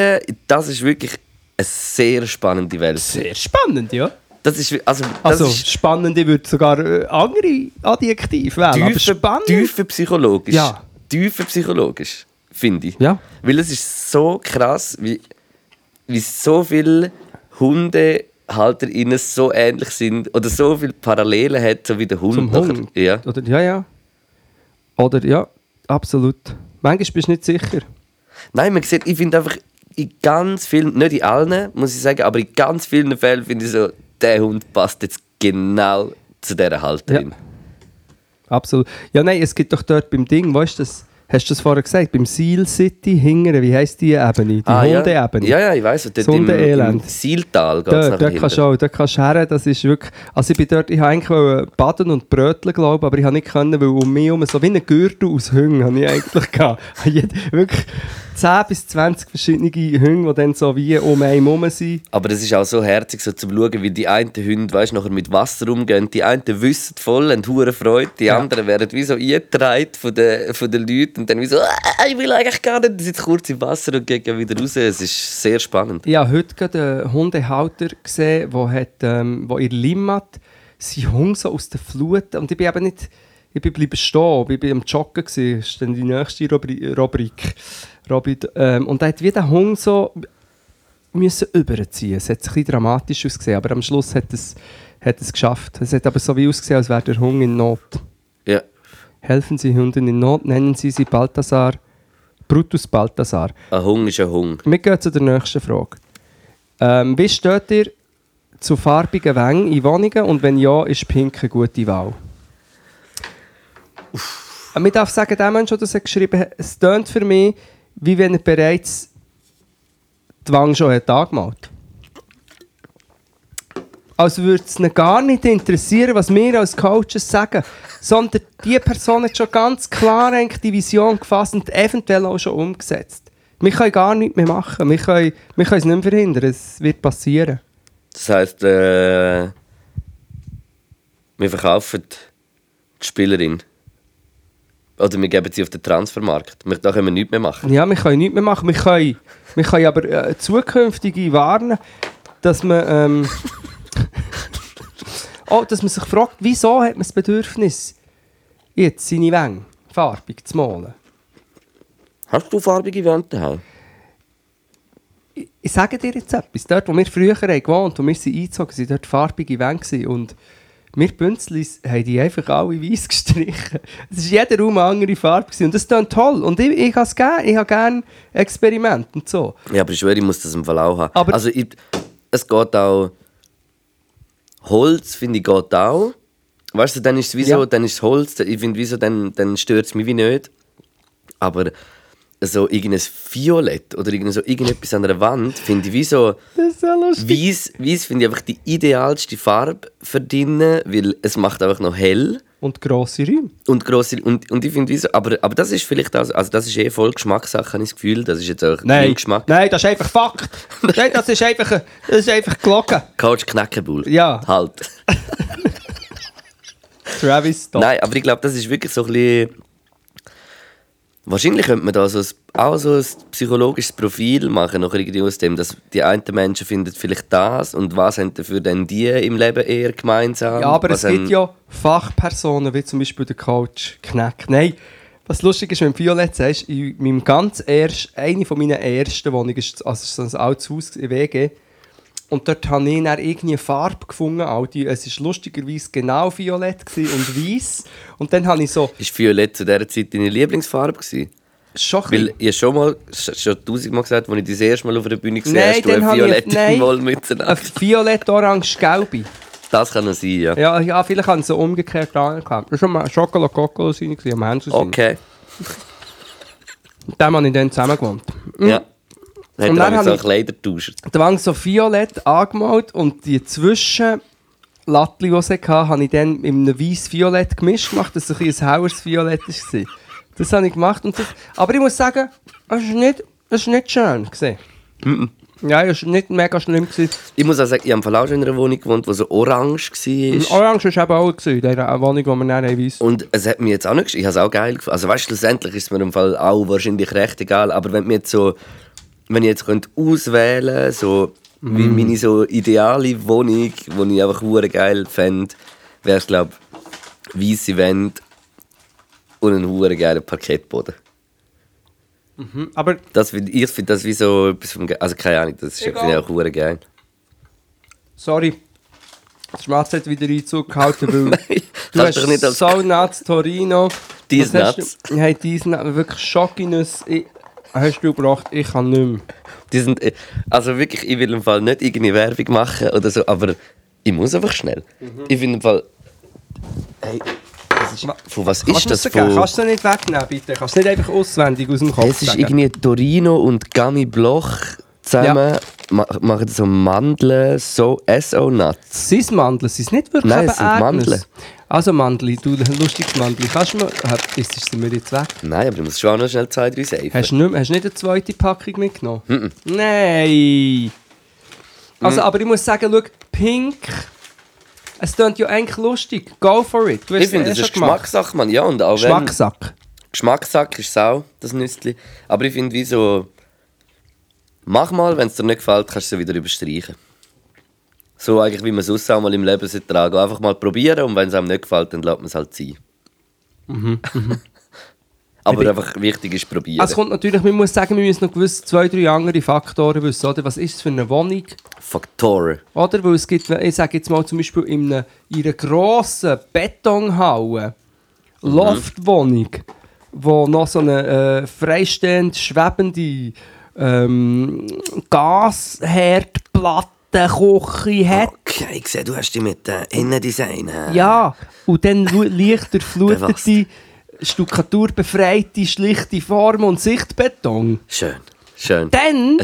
das ist wirklich eine sehr spannende Welt. sehr spannend, ja. Das ist, also, das Also, ist spannend, ich würde sogar äh, andere Adjektive wählen, aber tiefe, spannend. tiefe psychologisch. Ja. Tiefe psychologisch, finde ich. Ja. Weil es ist so krass, wie, wie so viele Hundehalterinnen so ähnlich sind oder so viele Parallelen hat, so wie der Hund. Zum nachher. Hund. Ja. Oder, ja, ja. Oder, ja, absolut. Manchmal bist du nicht sicher. Nein, man sieht, ich finde einfach in ganz vielen, nicht in allen, muss ich sagen, aber in ganz vielen Fällen finde ich so, der Hund passt jetzt genau zu dieser Halterin. Absolut. Ja, nein, es gibt doch dort beim Ding, weißt du, das, hast du das vorher gesagt, beim Seal City hingere, wie heisst die Ebene? Die Ah, ja. Hundeebene. Ja, ja, ich weiss. Dort Das im, im Hundeelend. Sieltal geht es dort kannst du auch, dort kannst du her, das ist wirklich, also ich bin dort, ich eigentlich baden und bröteln, glaube aber ich habe nicht können, weil um mich herum so wie ein Gürtel aus Hüngen habe ich eigentlich gehabt. Wirklich 10 bis 20 verschiedene Hünge, die dann so wie um einen herum sind. Aber es ist auch so herzig, so zu schauen, wie die einen Hunde weißt, nachher mit Wasser umgehen. Die einen wissen voll, haben hure Freude. Die Ja. anderen werden wie so eingetragen von den, von den Leuten und dann wie so, «Ah, ich will eigentlich gar nicht. Sie sind kurz im Wasser und gehen wieder raus. Es ist sehr spannend. Ich habe heute gerade einen Hundehalter gesehen, der hat, ähm, wo in Limmat sein Hund so aus der Flut und ich bin eben nicht, ich bin bleiben stehen, ich bin am Joggen das ist dann die nächste Rubri Rubrik. Robit, ähm, und er hat wie den Hund so müssen überziehen. Es hat ein bisschen dramatisch ausgesehen, aber am Schluss hat es, hat es geschafft. Es hat aber so wie ausgesehen, als wäre der Hund in Not. Ja. Helfen Sie Hunden in Not, nennen Sie sie Balthasar, Brutus Balthasar. Ein Hund ist ein Hund. Wir gehen zu der nächsten Frage. Ähm, wie steht ihr zu farbigen Wängen in Wohnungen und wenn ja, ist pink eine gute Wahl? Äh, Man darf sagen, der Mensch, der das geschrieben hat, es tönt für mich, wie wenn er bereits die Wange schon hat angemalt Also würde es ihn gar nicht interessieren, was wir als Coaches sagen, sondern die Person hat schon ganz klar die Vision gefasst und eventuell auch schon umgesetzt. Wir können gar nichts mehr machen. Wir können, wir können es nicht mehr verhindern. Es wird passieren. Das heisst, äh, wir verkaufen die Spielerin. Oder wir geben sie auf den Transfermarkt. Da können wir nichts mehr machen. Ja, wir können nichts mehr machen. Wir können, wir können aber äh, zukünftige warnen, dass man, ähm, oh, dass man sich fragt, wieso hat man das Bedürfnis, jetzt seine Wänge farbig zu malen. Hast du farbige Wände daheim? Ich, ich sage dir jetzt etwas. Dort, wo wir früher gewohnt und wir sind eingezogen, waren dort farbige Wände. Und wir Bünzlis haben die einfach alle weiß gestrichen. Es war jeder Raum eine andere Farbe. gewesen. Und das ist toll. Und ich, ich habe es gerne. Ich habe gerne Experimente und so. Ja, aber ich schwöre, ich muss das im Fall auch haben. Aber- also, ich, es geht auch. Holz, finde ich, geht auch. Weißt du, dann ist es wie so, Ja. dann ist es Holz, ich finde, wieso, dann, dann stört es mich wie nicht. Aber so irgendein Violett oder irgend so irgendetwas an einer Wand, finde ich wie so. Das ist so lustig. Weiß, Weiß finde ich einfach die idealste Farbe verdienen, weil es macht einfach noch hell Und grosse Räume. und grosse und, und ich finde wie so, aber, aber das ist vielleicht auch, also das ist eh voll Geschmackssache, habe ich das Gefühl, das ist jetzt auch mein Geschmack. Nein, das ist einfach Fakt. Nein, das ist einfach, das ist einfach Glocke. Coach Knackenbull. Ja. Halt. Travis, stop. Nein, aber ich glaube, das ist wirklich so ein bisschen. Wahrscheinlich könnte man da so ein, auch so ein psychologisches Profil machen, noch irgendwie aus dem, dass die einen Menschen finden vielleicht das und was haben dafür denn die im Leben eher gemeinsam? Ja, aber was es gibt ja Fachpersonen, wie zum Beispiel der Coach Kneck. Nein, was lustig ist, wenn du Violett sagst, in meinem ganz erst, eine von meinen ersten Wohnungen, ist also so ein altes Haus in WG, und dort habe ich dann irgendwie eine Farbe gefunden. Auch die, es war lustigerweise genau violett und weiß. Und dann habe ich so, Ist Violett zu dieser Zeit deine Lieblingsfarbe gewesen? schon Weil ich schon mal, sch- schon tausendmal gesagt, als ich das erste Mal auf der Bühne gesehen Nein, hast, du dann eine habe violette. Wollmütze violett, orange, gelbe. Das kann noch sein, ja. Ja, ja, vielleicht haben sie so umgekehrt gehabt. Das war schon mal Schokolade seine, am Hänsel. Okay, Mit dem habe ich dann zusammen gewohnt. ja. Dann Und hat dann so habe einen ich- Kleidertauscher. Da waren so violett angemalt und die Zwischen... Lattli, die sie hatte, habe ich dann in einem weiß-violett gemischt gemacht, dass es ein, ein helles Violett war. Das habe ich gemacht. Und das, aber ich muss sagen, es war nicht, es nicht schön. Gewesen. Ja, es war nicht mega schlimm. Gewesen. Ich muss auch sagen, ich habe auch schon in einer Wohnung gewohnt, die so orange war. Orange war eben auch gewesen, in dieser Wohnung, die wir dann weiss. Und es hat mir jetzt auch nicht Ich habe es auch geil gefunden. Also weißt du, schlussendlich ist es mir im Fall auch wahrscheinlich recht egal. Aber wenn mir jetzt so, wenn ich jetzt könnte auswählen so wie Mm. meine so ideale Wohnung, die ich einfach hure geil fände, wäre es glaube ich weiße Wände und ein hure geiler Parkettboden. Aber Das find, ich finde das wie so etwas vom Ge- also keine Ahnung, das ist- ich auch hure geil. Sorry. Das Schmatz hat wieder Einzug gehalten, weil Nein, du hast doch nicht als so Nuts Torino. Dies Nuts. du- Hey, diesen Nuts, wirklich Schokinus ich- hast du gebracht, ich kann nicht mehr. Die sind, äh, also wirklich, ich will im Fall nicht irgendeine Werbung machen oder so, aber ich muss einfach schnell. Mhm. Ich finde im Fall. Hey, das ist, von was Kannst ist das? Von, Kannst du es nicht wegnehmen, bitte? Kannst du nicht einfach auswendig aus dem Kopf es ist sagen? irgendwie Torino und Gummy Bloch zusammen ma machen so Mandeln, so SO-Nuts. Sind es Mandeln? Sind es nicht wirklich Nein, es sind? Mandeln. Also Mandel, du lustiges Mandel. Kannst du mir... Äh, Ist sie mir jetzt weg? Nein, aber du musst schon auch noch schnell zwei, drei safen. Hast du nicht, hast nicht eine zweite Packung mitgenommen? Nein! Also, aber ich muss sagen, schau, pink... Es klingt ja eigentlich lustig. Go for it. Du ich finde, es das eh ist. Geschmackssache, Mann. Ja, und auch wenn... Geschmackssack. Geschmackssack ist Sau, das Nüssli. Aber ich finde, wie so. Mach mal, wenn es dir nicht gefällt, kannst du es wieder überstreichen. So eigentlich, wie man es sonst auch mal im Leben tragen. Einfach mal probieren und wenn es einem nicht gefällt, dann lässt man es halt sein. Aber einfach wichtig ist probieren. Also, es kommt natürlich, man muss sagen, wir müssen noch gewisse zwei, drei andere Faktoren wissen. Oder? Was ist es für eine Wohnung? Faktoren. Oder? Weil es gibt, ich sage jetzt mal zum Beispiel in einer, in einer grossen Betonhalle, Loftwohnung, wo noch so eine äh, freistehend schwebende ähm, Gasherdplatte, Küche hat. Okay, ich sehe, du hast dich mit äh, Innendesign. Ja, und dann leicht durchflutete, stuckaturbefreite, schlichte Form und Sichtbeton. Schön, schön. Dann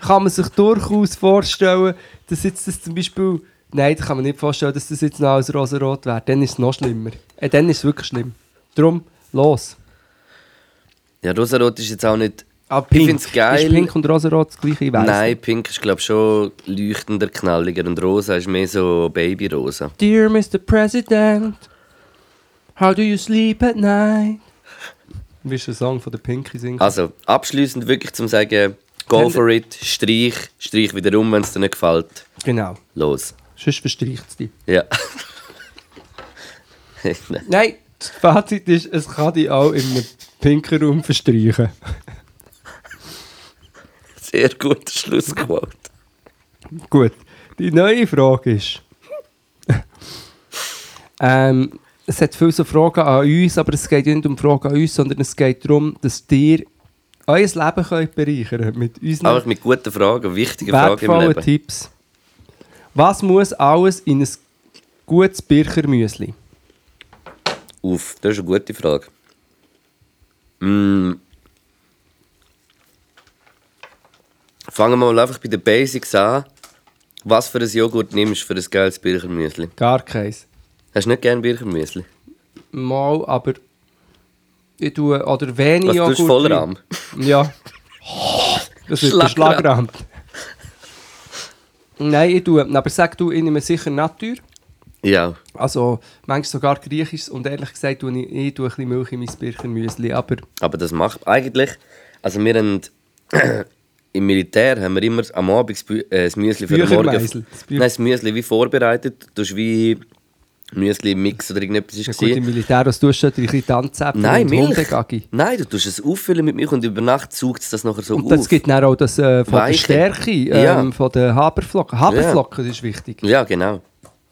kann man sich durchaus vorstellen, dass jetzt das zum Beispiel... Nein, das kann man nicht vorstellen, dass das jetzt noch als rosarot wäre. Dann ist es noch schlimmer. Äh, dann ist es wirklich schlimm. Darum, los. Ja, Rosarot ist jetzt auch nicht... Ah, Ich find's geil. Ist Pink und Rosarot das gleiche? Ich weiss Nein, nicht. Pink ist glaube ich schon leuchtender, knalliger und Rosa ist mehr so Babyrosa. Dear Mr. President, how do you sleep at night? Du willst einen Song von der Pinky singen? Also, abschließend wirklich zum sagen, go Kennt- for it, streich, streich wieder um, wenn es dir nicht gefällt. Genau. Los. Sonst verstreicht es dich. Ja. Nein. Nein, das Fazit ist, es kann dich auch in einem pinken Raum verstreichen. Sehr guter Schlussquote. Gut, die neue Frage ist... ähm, es hat viele so Fragen an uns, aber es geht nicht um Fragen an uns, sondern es geht darum, dass ihr euer Leben könnt bereichern könnt mit unseren Einfach mit guten Fragen, wichtigen Fragen im Leben. Tipps. Was muss alles in ein gutes Birchermüsli? Uff, das ist eine gute Frage. Mm. Fangen wir mal einfach bei den Basics an. Was für ein Joghurt nimmst du für ein geiles Birchermüsli? Gar keins. Hast du nicht gerne Birchermüsli? Mal, aber ich tue, oder wenig Was tust du Joghurt Vollrahm? rein. Ja. Das ist der Schlagrahm. Schlagrahm. Nein, ich tue, aber sag du, ich nehme sicher Natur. Ja. Also, manchmal sogar Griechisch und ehrlich gesagt tue ich, ich tue ein bisschen Milch in mein Birchermüsli, aber Aber das macht eigentlich. Also wir haben im Militär haben wir immer am Abend das äh, Müsli für den Morgen. Nein, das Müsli wie vorbereitet. Du hast wie Müsli Mix oder irgendetwas ja, gut, im. Militär, was tust du, ein bisschen Tanzäpfel Nein, und Milch. Hundegaggi. Nein, du tust es auffüllen mit Milch und über Nacht saugt es das nachher so Und auf. das gibt dann auch das äh, von der Weiche. Stärke, ähm, Ja. von den Haferflocken. Haferflocken, das ist wichtig. Ja, genau.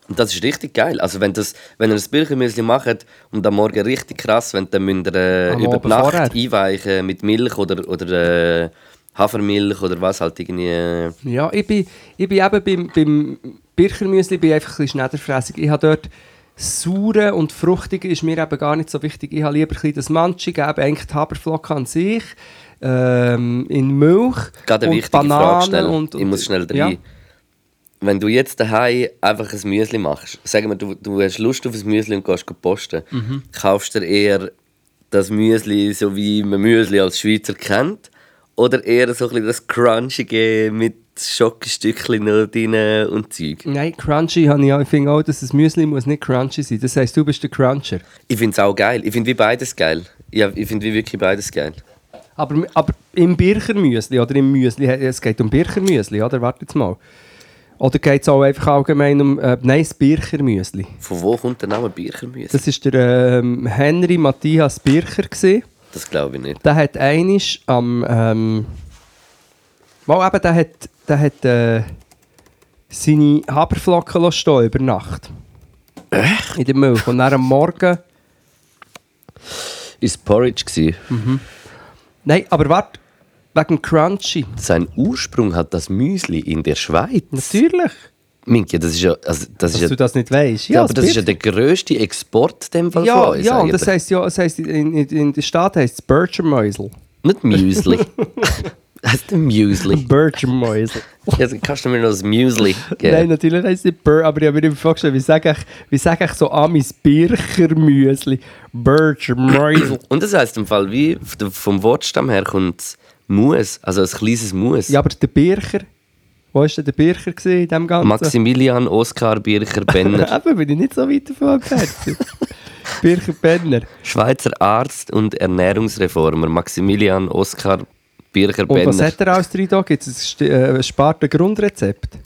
Und das ist richtig geil. Also wenn, das, wenn ihr das Birchenmüsli macht und am Morgen richtig krass, wenn dann müsst ihr äh, über Nacht vorher. einweichen mit Milch oder, oder äh, Hafermilch oder was halt irgendwie. äh, Ja, ich bin, ich bin eben beim, beim Birchermüsli bin einfach ein bisschen schnellerfrässig. Ich habe dort saure und fruchtige ist mir eben gar nicht so wichtig. Ich habe lieber ein bisschen das Manchige, eben eigentlich die Haferflocke an sich, ähm, in Milch Gerade eine und Bananen stellen. und, und ich muss schnell rein. ja. Wenn du jetzt daheim einfach ein Müsli machst, sagen wir, du, du hast Lust auf ein Müsli und gehst posten, Mhm. kaufst du dir eher das Müsli, so wie man Müsli als Schweizer kennt, oder eher so ein bisschen das Crunchige mit Schokostückchen noch drin und Zeug? Nein, crunchy habe ich auch. Ich finde auch, dass das Müsli muss nicht crunchy sein. Das heisst, du bist der Cruncher. Ich finde es auch geil. Ich finde wie beides geil. Ja, ich finde wie wirklich beides geil. Aber, aber im Birchermüsli oder im Müsli, es geht um Birchermüsli, oder? Warte jetzt mal. Oder geht es auch einfach allgemein um, äh, nein, das Birchermüsli. Von wo kommt der Name Birchermüsli? Das war der ähm, Henry Matthias Bircher. Gewesen. Das glaube ich nicht. Der hat einisch am. Ähm, mal eben, der hat, der hat äh, seine Haferflocken lassen stehen über Nacht. In der Milch. Und dann am Morgen. Ist Porridge gewesen. Nein, aber warte, wegen Crunchy. Sein Ursprung hat das Müsli in der Schweiz. Natürlich. Minke, das ist ja, also das ist Dass ja, du das nicht weißt. ja, aber das ist ja der grösste Export dem Fall Ja, von uns. ja und das heisst ja, das heisst, in, in, in den Staaten heisst es Birchermäusel. Nicht Müsli. heißt Müsli. Birchermäusel. Jetzt kannst du mir noch das Müsli geben. Nein, natürlich heisst es nicht Bir, aber ich habe mir immer vorgestellt, wie sage ich, wie sage ich so Amis Birchermüsli? Birchermäusel. Und das heisst im Fall, wie vom Wortstamm her kommt Mus, also ein kleines Mus. Ja, aber der Bircher, wo war denn der Bircher in dem Ganzen? Maximilian Oskar Bircher Benner, Eben, bin ich nicht so weit davon entfernt. Bircher Benner. Schweizer Arzt und Ernährungsreformer. Maximilian Oskar Bircher Und was Benner. hat er alles drin da? Gibt es ein äh, sparte Grundrezept?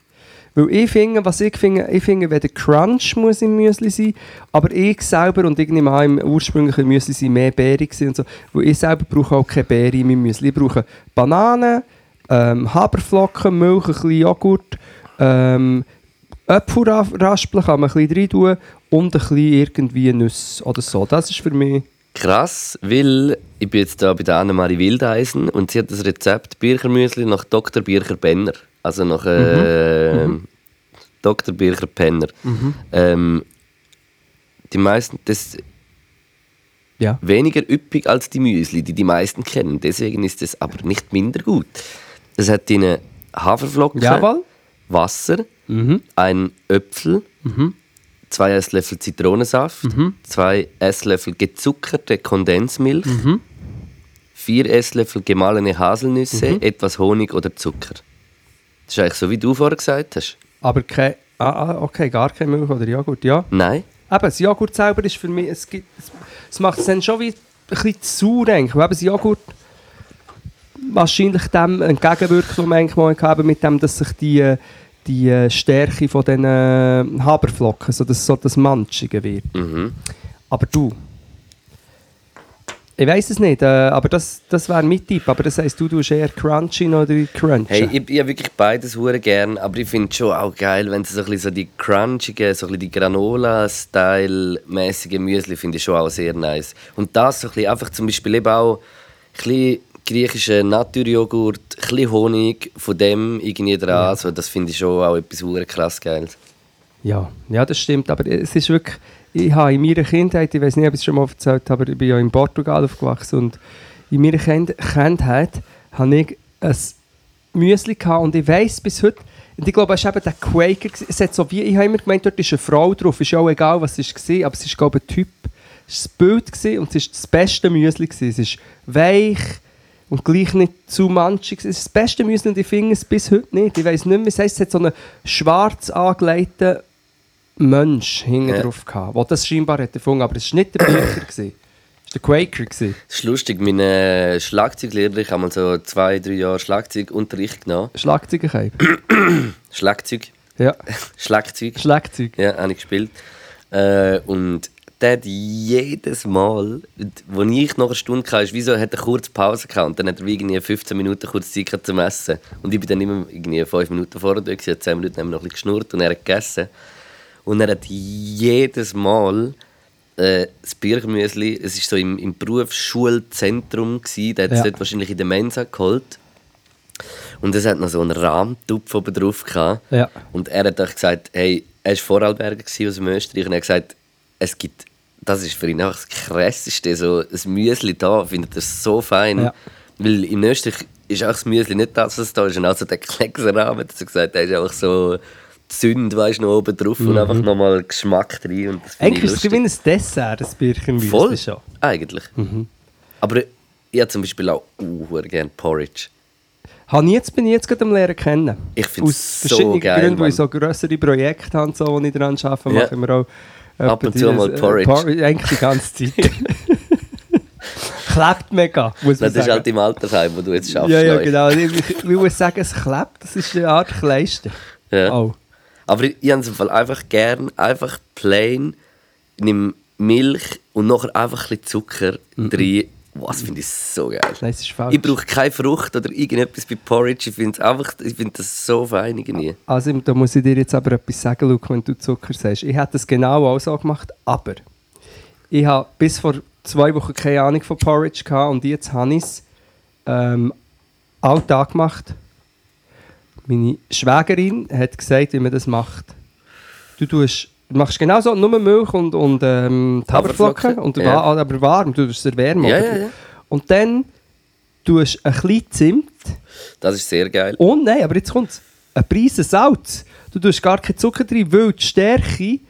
Weil ich finde, was ich finde, ich finde, wenn der Crunch muss im Müsli sein, aber ich selber und ich nehme an, im ursprünglichen Müsli sind mehr Beeren und so, weil ich selber brauche auch keine Beeren in meinem Müsli. Ich brauche Bananen, ähm, Haferflocken, Milch, ein bisschen Joghurt, ähm, Äpfelraspeln kann man ein bisschen rein tun und ein bisschen irgendwie Nüsse oder so. Das ist für mich... Krass, weil ich bin jetzt da bei der Annemarie Wildeisen und sie hat das Rezept Birchermüsli nach Dr. Bircher Benner. Also nach äh, Dr. Bircher Penner. Ähm, die meisten, das ist Ja. weniger üppig als die Müsli, die die meisten kennen. Deswegen ist es aber nicht minder gut. Es hat drin Haferflocken, Jawohl. Wasser, ein Äpfel, zwei Esslöffel Zitronensaft, zwei Esslöffel gezuckerte Kondensmilch, vier Esslöffel gemahlene Haselnüsse, etwas Honig oder Zucker. Das ist eigentlich so, wie du vorher gesagt hast. Aber kein... Ah, ah, okay, gar keine Milch oder Joghurt, ja. Nein? Eben, das Joghurt selber ist für mich, es, gibt, es, macht es dann schon wie ein bisschen zu sauer, eigentlich. Weil eben das Joghurt wahrscheinlich dem entgegenwirkt, was man eigentlich haben, mit dem, dass sich die, die äh, Stärke von den äh, Haferflocken, so das, so das Manchige wird. Mhm. Aber du, ich weiß es nicht, äh, aber das, das wäre mein Tipp. Aber das heisst, du tust eher Crunchy oder Crunch? Hey, ich, ich habe wirklich beides hure gern, aber ich finde es schon auch geil, wenn es so, ein bisschen so die crunchigen, so ein bisschen die Granola-Style-mäßigen Müsli finde ich schon auch sehr nice. Und das so ein bisschen, einfach zum Beispiel eben auch ein bisschen griechischen Naturjoghurt, ein bisschen Honig von dem irgendwie dran, so, das finde ich schon auch etwas krass geiles. Ja, ja, das stimmt. Aber es ist wirklich, ich habe in meiner Kindheit, ich weiß nicht, ob ich es schon mal erzählt habe, aber ich bin ja in Portugal aufgewachsen und in meiner kind Kindheit habe ich ein Müsli gehabt und ich weiß bis heute, und ich glaube, es war eben der Quaker, es hat so wie, ich habe immer gemeint, dort ist eine Frau drauf, ist ja auch egal, was es war, aber es ist glaube ich ein Typ, es war ein Bild und es war das beste Müsli, es ist weich, und gleich nicht zu manchig. Das beste ich finde es bis heute nicht. Ich weiß nicht mehr, es heisst, es hat so einen schwarz angelegten Mensch hinten Ja. drauf gehabt, der das scheinbar hat erfunden aber es war nicht der Bücher, es war der Quaker. Gewesen. Das ist lustig, mein äh, Schlagzeuglehrer, ich habe mal so zwei, drei Jahre Schlagzeugunterricht genommen. Schlagzeugerkeib. Schlagzeug, Ja, Schlagzeug. Schlagzeug. Ja, habe ich gespielt. Äh, und der hat jedes Mal, wo ich noch eine Stunde hatte, ist, wieso hat er kurz Pause gehabt und dann hat er wie irgendwie 15 Minuten kurz Zeit gehabt zum Essen. Und ich bin dann immer irgendwie 5 Minuten vorher da, gewesen, 10 Minuten haben wir noch ein bisschen geschnurrt und er hat gegessen. Und er hat jedes Mal äh, das Birchermüsli, es war so im, im Berufsschulzentrum, gewesen, der hat es Ja. dort wahrscheinlich in der Mensa geholt. Und es hat noch so einen Rahmtupf oben drauf gehabt. Ja. Und er hat auch gesagt, hey, er war Vorarlberger aus dem Österreich und er hat gesagt, es gibt, das ist für ihn einfach das Krasseste, so ein Müsli da, findet er so fein. Ja. Weil in Österreich ist auch das Müsli nicht das, was da ist, und also der Klecksrahmen, hat er gesagt, der ist einfach so Sünde, weißt du, noch oben drauf und einfach nochmal Geschmack drin. Und das finde Mhm. Eigentlich ist es wie ein Dessert, das Birchenmüsli Voll, schon. eigentlich. Aber ich habe zum Beispiel auch uh, gerne Porridge. Habe ich jetzt, bin ich jetzt gerade am Lernen kennen. Ich find's Aus so verschiedenen geil, Gründen, weil ich so grössere Projekte habe, so, die ich daran arbeite, Ja. machen wir auch Ab und zu mal äh, Porridge. Eigentlich die ganze Zeit. klebt mega, muss man Das ist sagen. halt im Altersheim, wo du jetzt schaffst. ja, ja, neu. genau. Ich, ich, muss sagen, es klebt. Das ist eine Art Kleister. Ja. Oh. Aber ich, ich habe es im Fall einfach gern, einfach plain, nimm Milch und nachher einfach ein bisschen Zucker drin. Wow, das finde ich so geil. Nein, es ist falsch. Ich brauche keine Frucht oder irgendetwas bei Porridge. Ich finde einfach, ich finde das so fein irgendwie. Also, da muss ich dir jetzt aber etwas sagen, Luke, wenn du Zucker sagst. Ich hätte das genau auch so gemacht, aber ich habe bis vor zwei Wochen keine Ahnung von Porridge gehabt und jetzt habe ich es ähm, Alltag gemacht. Meine Schwägerin hat gesagt, wie man das macht. Du tust, machst genau so, nur Milch und, und ähm, Haferflocken, und ja. aber warm, du tust es erwärmen. Ja, ja, ja. Und dann tust du ein bisschen Zimt Das ist sehr geil. und nein, aber jetzt kommt ein Prise Salz. Du tust gar keinen Zucker drin, weil die Stärke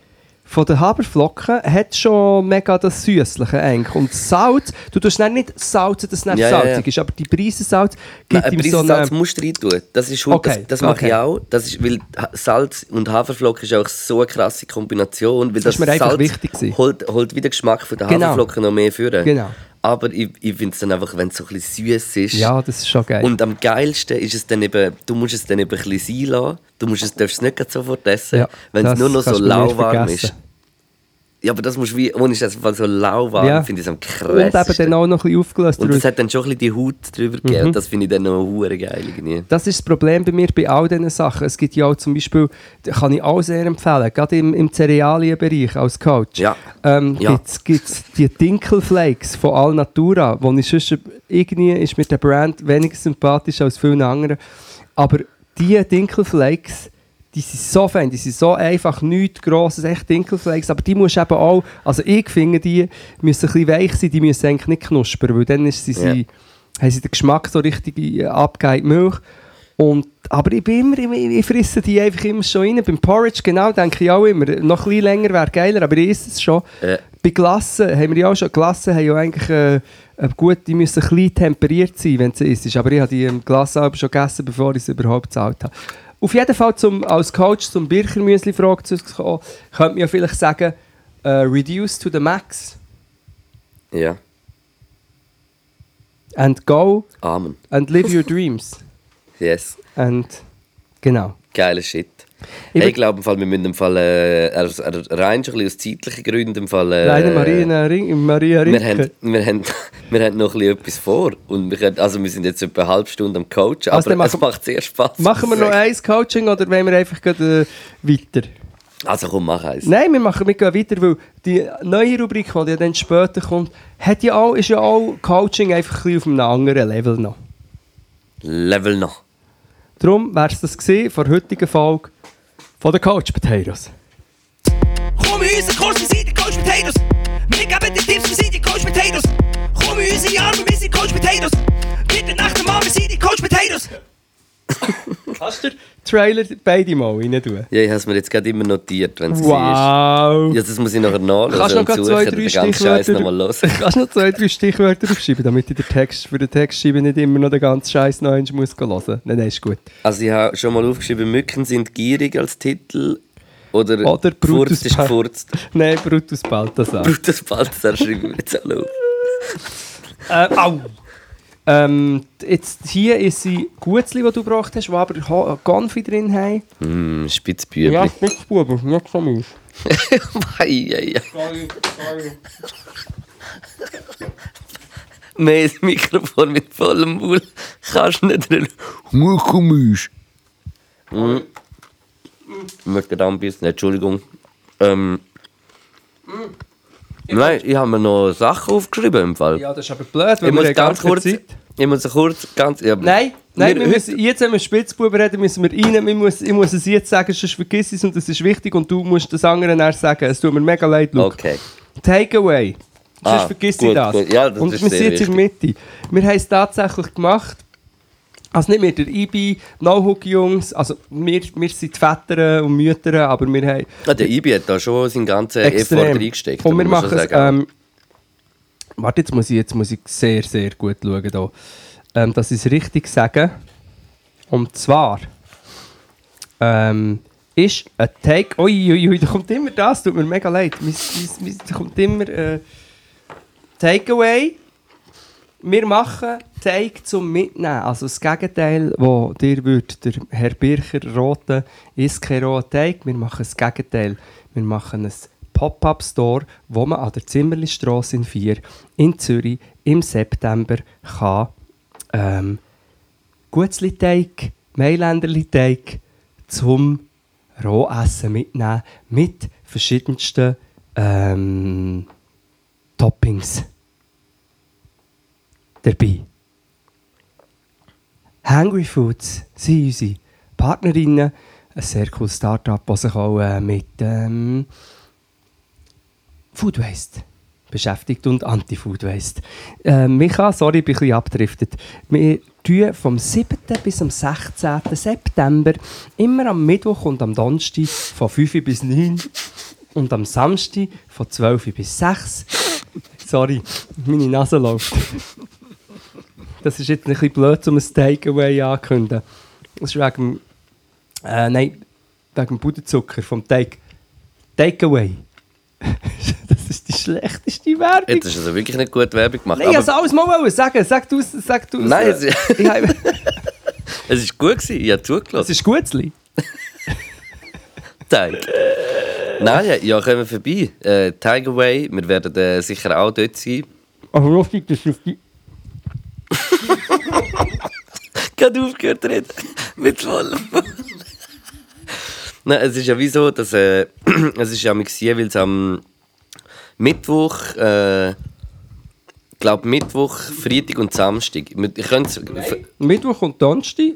von der Haferflocken hat schon mega das Süßliche eigentlich. Und das Salz, du tust dann nicht salzen, dass es nicht Ja, ja, salzig ja. ist, aber die Prise Salz Nein, gibt ein ihm so eine... musst du rein tun. Das, ist Okay, das, das mache okay. ich auch. Das ist, weil Salz und Haferflocken ist auch so eine krasse Kombination. Weil das, ist mir Salz wichtig holt, holt wieder Geschmack von der Genau. Haferflocken noch mehr führen. Genau. Aber ich, ich finde es dann einfach, wenn es so ein bisschen süß ist. Ja, das ist schon geil. Und am geilsten ist es dann eben, du musst es dann eben ein bisschen sein lassen. Du musst es, darfst es nicht sofort essen, Ja, wenn es nur noch so lauwarm ist. Ja, aber das musst du wie, ohne ist das so lauwarm, Ja. finde ich es am und eben krassesten. dann auch noch ein bisschen aufgelöst. Und das durch- hat dann schon ein bisschen die Haut drüber gegeben. Mhm. Und das finde ich dann noch hure geil irgendwie. Das ist das Problem bei mir bei all diesen Sachen. Es gibt ja auch zum Beispiel, das kann ich auch sehr empfehlen, gerade im, im Cerealienbereich als Coach. Ja. Ähm, Ja. Gibt's, gibt's die Dinkelflakes von Alnatura, wo ich sonst irgendwie ist mit der Brand weniger sympathisch als viele andere. Aber die Dinkelflakes, die sind so fein, die sind so einfach, nichts grosses, echt Dinkelflakes, aber die musst eben auch, also ich finde, die müssen ein bisschen weich sein, die müssen eigentlich nicht knuspern, weil dann ist sie, Ja. sie, haben sie den Geschmack so richtig äh, abgegeben, Milch. Und, aber ich, bin immer, ich, ich frisse die einfach immer schon rein. Beim Porridge genau denke ich auch immer, noch ein bisschen länger wäre geiler, aber ich esse es schon. Ja. Bei Glassen haben wir ja auch schon, Glassen haben ja eigentlich äh, äh, gut, die müssen ein bisschen temperiert sein, wenn sie isst. Aber ich habe die ähm, Glassen aber schon gegessen, bevor ich sie überhaupt gezahlt habe. Auf jeden Fall zum, als Coach zum Birchermüsli-Frage zu kommen, könnte man ja vielleicht sagen, äh, reduce to the max Ja. and go Amen. and live your dreams. Yes. And genau. Geiler Shit. Ich ich glaube, im Fall, wir müssen im Fall, äh, rein schon ein bisschen aus zeitlichen Gründen, im Fall, äh, Leider Maria, Ring, Maria wir, Rinke. haben, wir, haben, wir haben noch ein bisschen etwas vor. Und wir, können, also wir sind jetzt etwa eine halbe Stunde am Coachen, Also aber dann es machen- macht sehr Spaß. Machen wir noch eins Coaching oder wollen wir einfach gleich, äh, weiter? Also komm, mach eins. Nein, wir, machen, wir gehen weiter, weil die neue Rubrik, die dann später kommt, hat ja auch, ist ja auch Coaching einfach ein auf einem anderen Level noch. Level noch. Darum wäre es das gesehen von der heutigen Folge von den Coach Potatoes. Komm in unseren Kurs, wir sind die Coach Potatoes. Wir geben dir Tipps, wir sind die Coach Potatoes. Komm in unsere Arme, wir sind Coach Potatoes. Bitte nach dem Mann, wir sind die Coach Potatoes. Kannst du den Trailer beide mal rein tun? Ja, ich habe es mir jetzt gerade immer notiert, wenn es. Wow! Ja, das muss ich nachher nachlesen Kannst du noch und zwei, drei Stichwörter- nochmal. Kannst noch zwei, drei Stichwörter aufschreiben, damit ich den Text, für den Text schreiben nicht immer noch den ganzen Scheiß noch einmal muss hören? Nein, nein, ist gut. Also ich habe schon mal aufgeschrieben, Mücken sind gierig als Titel. Oder, Oder Brutus ist gefurzt. Nein, Brutus Balthasar. Brutus Balthasar schreiben wir jetzt alle auf. Äh, au! Ähm, jetzt hier ist sie Gutzli, die du gebracht hast, die aber Konfi drin haben. Mm, Spitzbübli. Ja, Spitzbuben, nicht so mies. Ei, ei, ei. Mehr das Mikrofon mit vollem Maul kannst du nicht drin. Muckumisch. Mm. Ich möchte da ein bisschen, Entschuldigung. Ähm, nein, ich habe mir noch Sachen aufgeschrieben im Fall. Ja, das ist aber blöd, weil ich wir muss ganz kurz. Zeit. Ich muss kurz ganz. Ja, Nein, nein, wir heute- müssen, jetzt wenn wir Spitzbuben reden, müssen wir rein. Wir muss, ich muss es jetzt sagen, sonst vergiss es und das ist wichtig und du musst das anderen erst sagen. Es tut mir mega leid, Luke. Okay. Takeaway. Sonst Ah, vergiss gut, ich das. gut. Ja, das und wir sind jetzt in der Mitte. Wir haben es tatsächlich gemacht. Also nicht mit der IB, No-Hook-Jungs, also wir, wir sind die Väter und Mütter, aber wir haben Ah, der Ibi hat da schon seinen ganzen Effort extrem. reingesteckt. Und wir machen es, ähm, warte, jetzt muss, ich, jetzt muss ich sehr, sehr gut schauen, da, ähm, dass ich es richtig sage. Und zwar ähm, ist ein Take... Ui, ui, ui, da kommt immer das, tut mir mega leid. Da kommt immer äh, Takeaway. Wir machen Take zum Mitnehmen. Also das Gegenteil, wo dir wird der Herr Bircher rote ist kein roter Take. Wir machen das Gegenteil. Wir machen ein Pop-Up-Store, wo man an der Zimmerlistrasse in 4 in Zürich im September kann ähm, Gutzli-Teig, Mailänderli-Teig zum Rohessen mitnehmen mit verschiedensten ähm, Toppings dabei. Hungry Foods sind unsere Partnerinnen. Ein sehr cooles Startup, das sich auch äh, mit ähm, Food Waste beschäftigt und Anti-Food Waste. Äh, Micha, sorry, ich bin ein bisschen abgedriftet. Wir tun vom 7. bis am 16. September immer am Mittwoch und am Donnerstag von 5 bis 9 und am Samstag von 12 bis 6. Sorry, meine Nase läuft. Das ist jetzt ein bisschen blöd, um ein Takeaway anzukündigen. Das ist wegen, äh, nein, wegen Puderzucker vom Take, Takeaway. das ist die schlechteste Werbung. Jetzt ist also wirklich nicht gut Werbung gemacht. Nein, ich aber wollte alles mal wollen sagen. Sag du es. Sag du's, Nein, es- ich habe- es ist gut gewesen, ich habe Es zugelassen. ist Gutzli. Teig. Nein, ja, ja, kommen wir vorbei. Äh, Tigerway, wir werden äh, sicher auch dort sein. Aber lustig, das ist die... Gerade aufgehört reden. Mit vollem. Nein, es ist ja wie so, dass äh, es ist ja es am Mittwoch, äh, glaube Mittwoch, Freitag und Samstag. Ich könnte Mittwoch und Donnerstag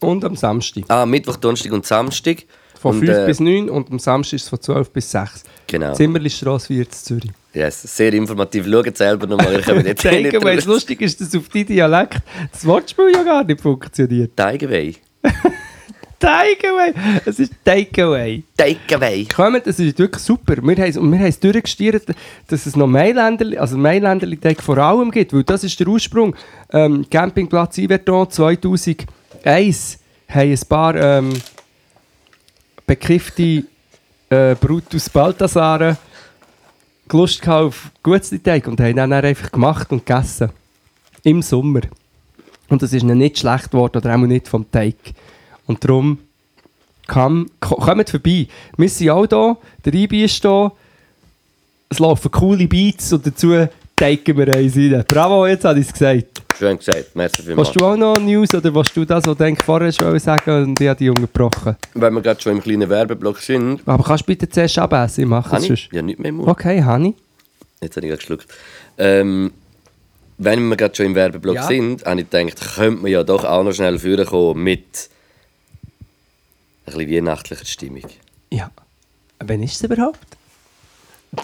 und am Samstag. ah Mittwoch, Donnerstag und Samstag. Von und, 5 äh, bis 9 und am Samstag ist es von 12 bis 6. Genau. Zimmerlistrasse 4 in Zürich. Yes, sehr informativ. Schaut selber nochmal. Ich habe jetzt nicht Takeaway, das Lustige ist, dass auf dein Dialekt das Wortspiel ja gar nicht funktioniert. Tigerway. Takeaway! Es ist Takeaway. Tigerway. Kommen, das ist wirklich super. Wir haben, und wir haben es durchgestiert, dass es noch Mailänderli, also Mailänderli vor allem gibt, weil das ist der Ursprung. Ähm, Campingplatz Iverton 2001 haben ein paar ähm, bekiffte äh, Brutus Balthasare Lust auf Gutzli-Teig und haben dann einfach gemacht und gegessen. Im Sommer. Und das ist ihnen nicht schlecht geworden, oder auch nicht vom Teig. Und darum Komm, ko- kommt vorbei. Wir sind auch da, der Ibi ist da. Es laufen coole Beats und dazu teigen wir eins rein. Bravo, jetzt habe ich es gesagt. Schön gesagt. Merci vielmals. Willst du auch noch News oder willst du das, was du vorher schon sagen und ich habe die unterbrochen? Wenn wir gerade schon im kleinen Werbeblock sind, Aber kannst du bitte zuerst abessen? Ich mache es sonst. ja nicht mehr im Mund. Okay, Hani. Jetzt habe ich gerade geschluckt. Ähm, wenn wir gerade schon im Werbeblock Ja. sind, habe ich gedacht, könnte man ja doch auch noch schnell vorkommen mit ein bisschen weihnachtlicher Stimmung. Ja. Wann ist es überhaupt?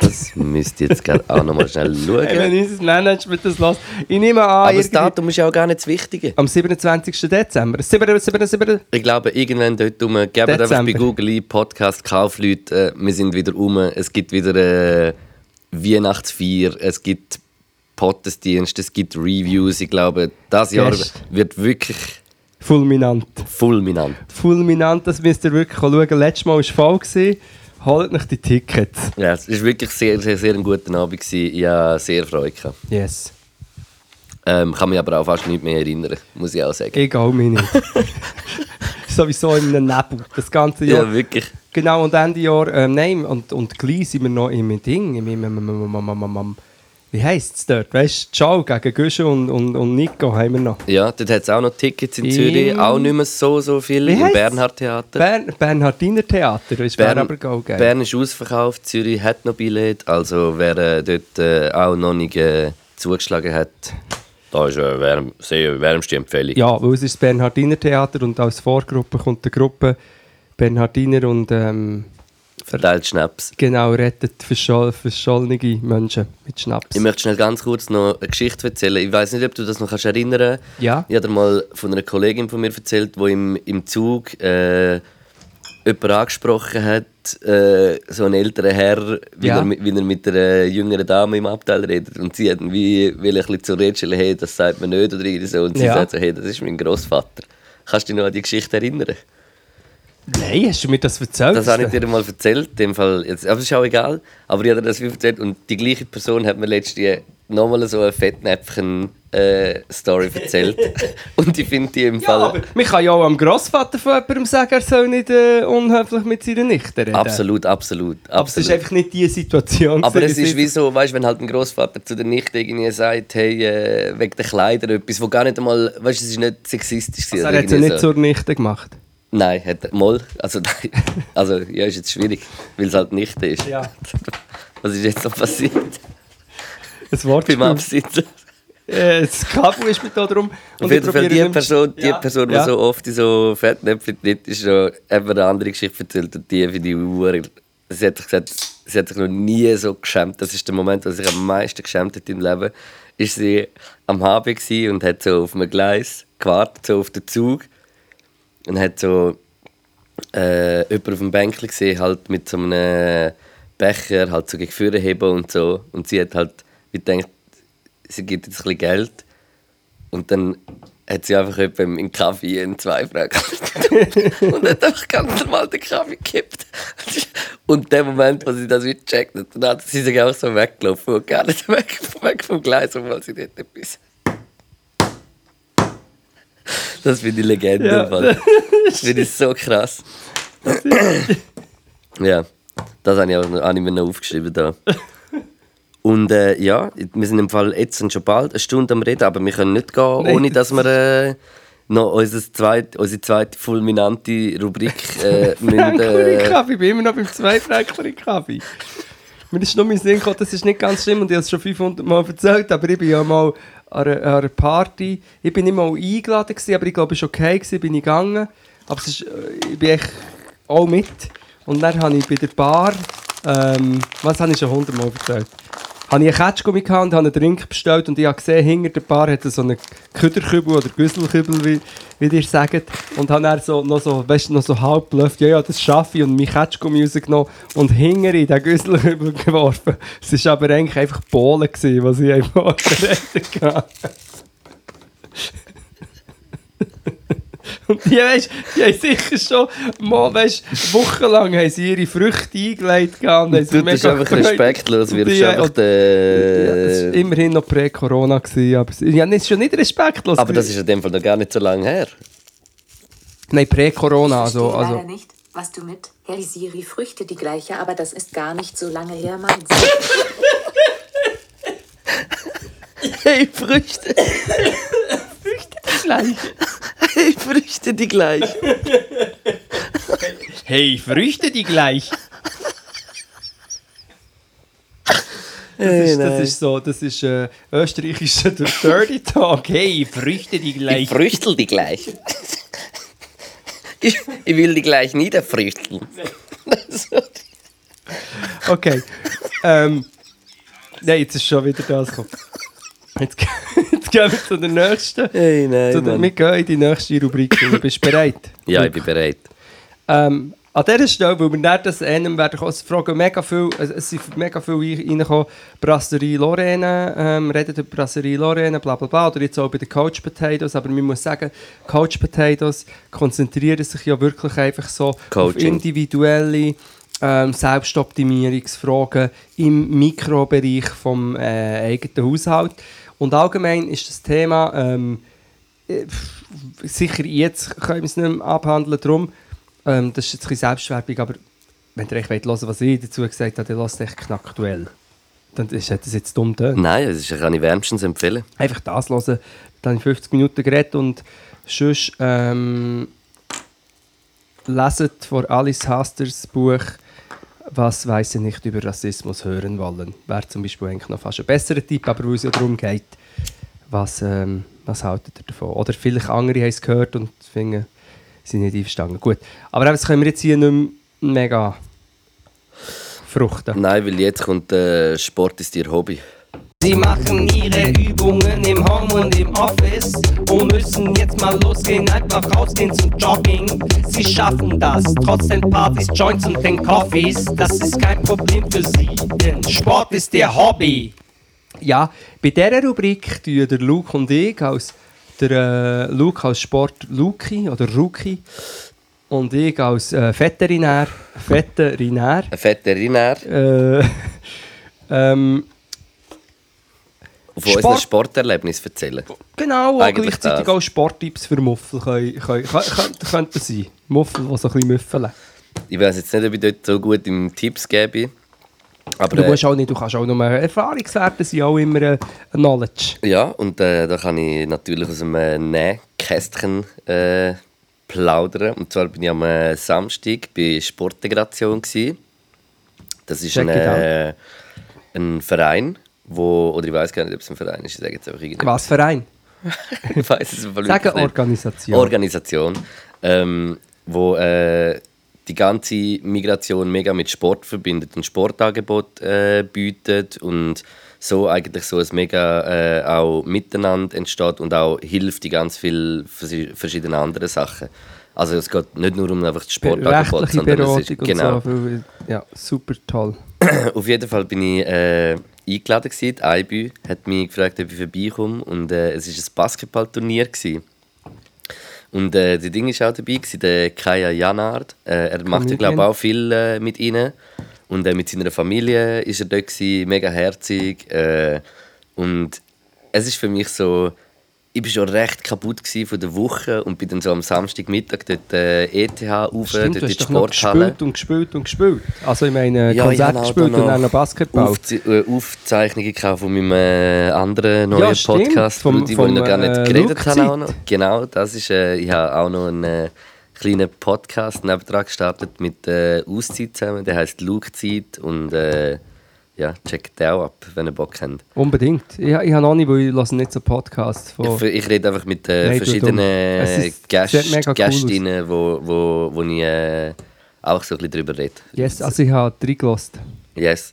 Das müsst ihr jetzt gerade auch noch mal schnell schauen. Hey, wenn unser Management das lässt. Ich nehme an, Aber das Datum ist ja auch gar nicht das Wichtige. am 27. Dezember. 7, 7, 7. Ich glaube, irgendwann dort rum, gebt einfach bei Google ein, Podcast, Kaufleute, äh, wir sind wieder um. Es gibt wieder äh, Weihnachtsfeier, es gibt Gottesdienst, es gibt Reviews. Ich glaube, das Jahr wird wirklich Fulminant. fulminant. Fulminant, das müsst ihr wirklich schauen. Letztes Mal war es voll. gewesen. Holt euch die Tickets. Ja, es war wirklich sehr, sehr, sehr ein guter Abend. Gewesen. Ich habe sehr Freude. Gehabt. Yes. Ähm, kann mich aber auch fast nicht mehr erinnern, muss ich auch sagen. Egal, mir nicht. Sowieso in einem Nebel. Das ganze Jahr. Ja, wirklich. Genau, und Ende Jahr, ähm, nein, und, und gleich sind wir noch im Ding, im, im, im, im, im, im, im, im Wie heisst es dort? Weißt du, Ciao gegen Güsche und, und, und Nico haben wir noch. Ja, dort hat es auch noch Tickets in In- Zürich, auch nicht mehr so, so viel. Wie Im? Bernhard Theater. Bern, Bernhardiner Theater, das wäre aber auch geil. Bern ist ausverkauft, Zürich hat noch Billett. Also wer äh, dort äh, auch noch nicht äh, zugeschlagen hat, da ist eine wärm, sehr wärmste Empfehlung. Ja, weil es ist das Bernhardiner Theater und als Vorgruppe kommt eine Gruppe Bernhardiner und ähm, Verteilt Schnaps. genau rettet verscholl, verschollene Menschen mit Schnaps. Ich möchte schnell ganz kurz noch eine Geschichte erzählen. Ich weiß nicht, ob du das noch kannst erinnern Ja. Ich habe mal von einer Kollegin von mir erzählt, die im, im Zug äh, jemanden angesprochen hat, äh, so ein älterer Herr, wie, Ja. er, mit- wie er mit einer jüngeren Dame im Abteil redet. Und sie hat wie will ein bisschen zur Rede stellen, hey, das sagt man nicht oder so. Und sie Ja. sagt so, hey, das ist mein Großvater. Kannst du dich noch an die Geschichte erinnern? Nein, hast du mir das erzählt? Das habe ich dir mal erzählt, dem Fall. Jetzt, aber das ist auch egal. Aber ich habe dir das erzählt und die gleiche Person hat mir letztens nochmal so eine Fettnäpfchen-Story erzählt. und ich finde die im ja, Fall aber man kann ja auch am Grossvater von jemandem sagen, er soll nicht äh, unhöflich mit seiner Nichte reden. absolut, absolut, Aber es ist absolut. einfach nicht die Situation. Aber es ist wie so, weißt, wenn halt ein Großvater zu der Nichte irgendwie sagt, hey, äh, wegen der Kleider etwas, wo gar nicht einmal, weißt, es ist nicht sexistisch. Also er hat sie irgendwie nicht so. zur Nichte gemacht. Nein, hat er mal. Also, also ja, ist jetzt schwierig, weil es halt nicht ist. Ja. Was ist jetzt noch passiert Das Wort beim Absitzen? Äh, das Kabel ist mit da drum. Auf ich jeden Fall, die Person, die, Ja, Person, die ja. so oft in so Fettnäpfchen tritt, ist schon eben eine andere Geschichte erzählt. Und die finde ich Uhr. Sie hat gesagt, sie hat sich noch nie so geschämt. Das ist der Moment, wo sie sich am meisten geschämt hat im Leben. Ist sie am HB und hat so auf einem Gleis gewartet, so auf den Zug. Und hat so äh, jemanden auf dem Bänkchen gesehen, halt mit so einem Becher, halt so gegen Führer heben und so. Und sie hat halt wie gedacht, sie gibt jetzt ein bisschen Geld. Und dann hat sie einfach jemandem in Kaffee einen zwei Franken und hat einfach ganz normal den Kaffee gekippt. Und in dem Moment, wo sie das wieder gecheckt hat, dann hat sie sich auch so weggelaufen und gar nicht weg, weg vom Gleis, obwohl sie dort etwas... Das finde ich Legende. Ja, im Fall. Das finde ich so krass. ja, das habe ich, auch noch, habe ich mir noch aufgeschrieben da. Und äh, ja, wir sind im Fall jetzt schon bald eine Stunde am Reden, aber wir können nicht gehen, Nein, ohne dass wir äh, noch unser zweit, unsere zweite fulminante Rubrik äh, müssen, äh, Kaffee, ich bin immer noch beim zwei Fränklerin Kaffee. Mir ist nur mein Sinn gekommen, das ist nicht ganz schlimm und ich habe es schon 500 Mal erzählt, aber ich bin ja mal an einer, einer Party, ich bin nicht mal eingeladen gewesen, aber ich glaube, es war okay, gewesen, bin ich gegangen, aber ist, äh, ich bin echt auch mit. Und dann habe ich bei der Bar, ähm, was habe ich schon 100 Mal erzählt, habe ich einen Ketschgummi gehabt und habe einen Drink bestellt und ich habe gesehen, hinter der Bar hat so einen Küderkübel oder Güsselkübel, wie, wie ihr sagt. Und habe dann so, noch so, weißt, noch so halb blufft, ja, ja, das schaffe ich und mein Ketschgummi rausgenommen und hinter in den Güsselkübel geworfen. Es war aber eigentlich einfach Bohlen, gewesen, was ich einfach gerettet habe. Und die, weißt, die haben sicher schon mal, weißt, wochenlang haben sie ihre Früchte eingelegt gehabt und sie Du bist einfach gefreut. respektlos, Und wirst die- einfach und- Ja, das war den... immerhin noch prä-Corona. gewesen, Aber ja, das ist schon nicht respektlos. Aber das ist in dem Fall noch gar nicht so lange her. Nein, prä-Corona. Ich Also, also, leider nicht, was du mit Hey Siri Früchte die gleiche, aber das ist gar nicht so lange her meinst. Hey, Früchte! Hey, Früchte die gleich. hey, Früchte die gleich. Das Hey, ist, das ist so, das ist äh, österreichischer Dirty Talk. Hey, Früchte die Ich gleich. früchtel die gleich. Ich, ich will die gleich niederfrüchteln. Okay. ähm, nein, jetzt ist schon wieder das gekommen. Jetzt, ge- jetzt gehen wir zu der nächsten. Hey, nein, Zu der, wir gehen in die nächste Rubrik. Du bist bereit? Ja, ich bin bereit. Ähm, an dieser Stelle, weil wir dann das einem werden es fragen mega viel, es sind mega viel rein- reingekommen, Brasserie Lorraine, ähm, redet über Brasserie Lorraine, bla bla bla, oder jetzt auch bei den Couch Potatoes, aber man muss sagen, Couch Potatoes konzentrieren sich ja wirklich einfach so auf Coaching. individuelle ähm, Selbstoptimierungsfragen im Mikrobereich vom äh, eigenen Haushalt. Und allgemein ist das Thema, ähm, äh, sicher jetzt können wir es nicht mehr abhandeln, darum, ähm, das ist jetzt ein bisschen Selbstwerbung, aber wenn ihr echt hören wollt, was ich dazu gesagt habe, dann lasst echt knacktuell. Dann ist das jetzt dumm getan. Nein, das ist- kann ich wärmstens empfehlen. Einfach das hören. Dann habe ich 50 Minuten geredet und sonst ähm, leset vor Alice Hasters Buch «Was weiß ich nicht über Rassismus hören wollen». Wäre zum Beispiel eigentlich noch fast ein besserer Tipp, aber wo es ja darum geht, was, ähm, was haltet ihr davon? Oder vielleicht andere haben es gehört und finden, sind nicht einverstanden. Gut, aber das können wir jetzt hier nicht mehr mega fruchten. Nein, weil jetzt kommt äh, Sport ist ihr Hobby. Sie machen ihre Übungen im Home und im Office und müssen jetzt mal losgehen, einfach rausgehen zum Jogging. Sie schaffen das, trotz den Partys, Joints und den Coffees. Das ist kein Problem für sie, denn Sport ist ihr Hobby. Ja, bei dieser Rubrik tun der Luke und ich als der äh, Luke als Sport Luki oder Ruki und ich als äh, Veterinär Veterinär Veterinär äh, ähm, auf Sport- unser Sporterlebnis erzählen. genau und Eigentlich gleichzeitig das. auch Sporttipps für Muffel können, können, können, könnten sein. Muffel, die so ein bisschen müffeln. Ich weiß jetzt nicht, ob ich dort so gut im Tipps gebe. Aber Du, äh, musst auch nicht, du kannst auch nur Erfahrungswerte sind auch immer äh, Knowledge. ja, und äh, da kann ich natürlich aus einem äh, Nähkästchen äh, plaudern. Und zwar bin ich am äh, Samstag bei Sportintegration. Gewesen. Das ist ein, ein Verein, wo, oder ich weiß gar nicht, ob es ein Verein ist, ich sage jetzt einfach irgendwie. Was Verein? ich weiß es aber Sagen. Organisation. Organisation, ähm, wo äh, die ganze Migration mega mit Sport verbindet und Sportangebot äh, bietet und so eigentlich so ein mega äh, auch Miteinander entsteht und auch hilft in ganz vielen vers- verschiedenen anderen Sachen. Also es geht nicht nur um einfach das Sportangebot, sondern es ist, genau. so. Ja, super toll. Auf jeden Fall bin ich äh, eingeladen gewesen. Die IBÜ hat mich gefragt, ob ich vorbeikomme und äh, es war ein Basketballturnier. Gewesen. Und äh, das Ding war auch dabei, gewesen, der Kaya Janard. Äh, er macht ja, glaube auch viel äh, mit ihnen. Und äh, mit seiner Familie ist er dort, gewesen, mega herzig. Äh, und es ist für mich so, ich war schon recht kaputt von der Woche und bin dann so am Samstagmittag dort äh, ETH rauf, Stimmt, dort in die Sporthalle. gespielt und gespielt und gespielt. Also ich meine, Ja, Konzert ich habe gespielt und dann noch Basketball. Aufze äh, Aufzeichnungen von meinem äh, anderen neuen Ja. Podcast, Vom- die, ich noch gar nicht äh, geredet habe. Genau, das ist, äh, ich habe auch noch einen äh, kleinen Podcast nebendran gestartet mit äh, Auszeit zusammen, der heißt Lugzeit und äh, ja, checkt den auch ab, wenn ihr Bock habt. Unbedingt. Ich, ich habe noch nicht, weil ich höre nicht so Podcasts von... Ich, ich rede einfach mit äh, Nein, verschiedenen dumm. Es ist- Gäst, sieht mega cool Gästinnen, wo, wo, wo ich äh, auch so ein bisschen drüber rede. Yes, also ich habe reingelassen. Yes.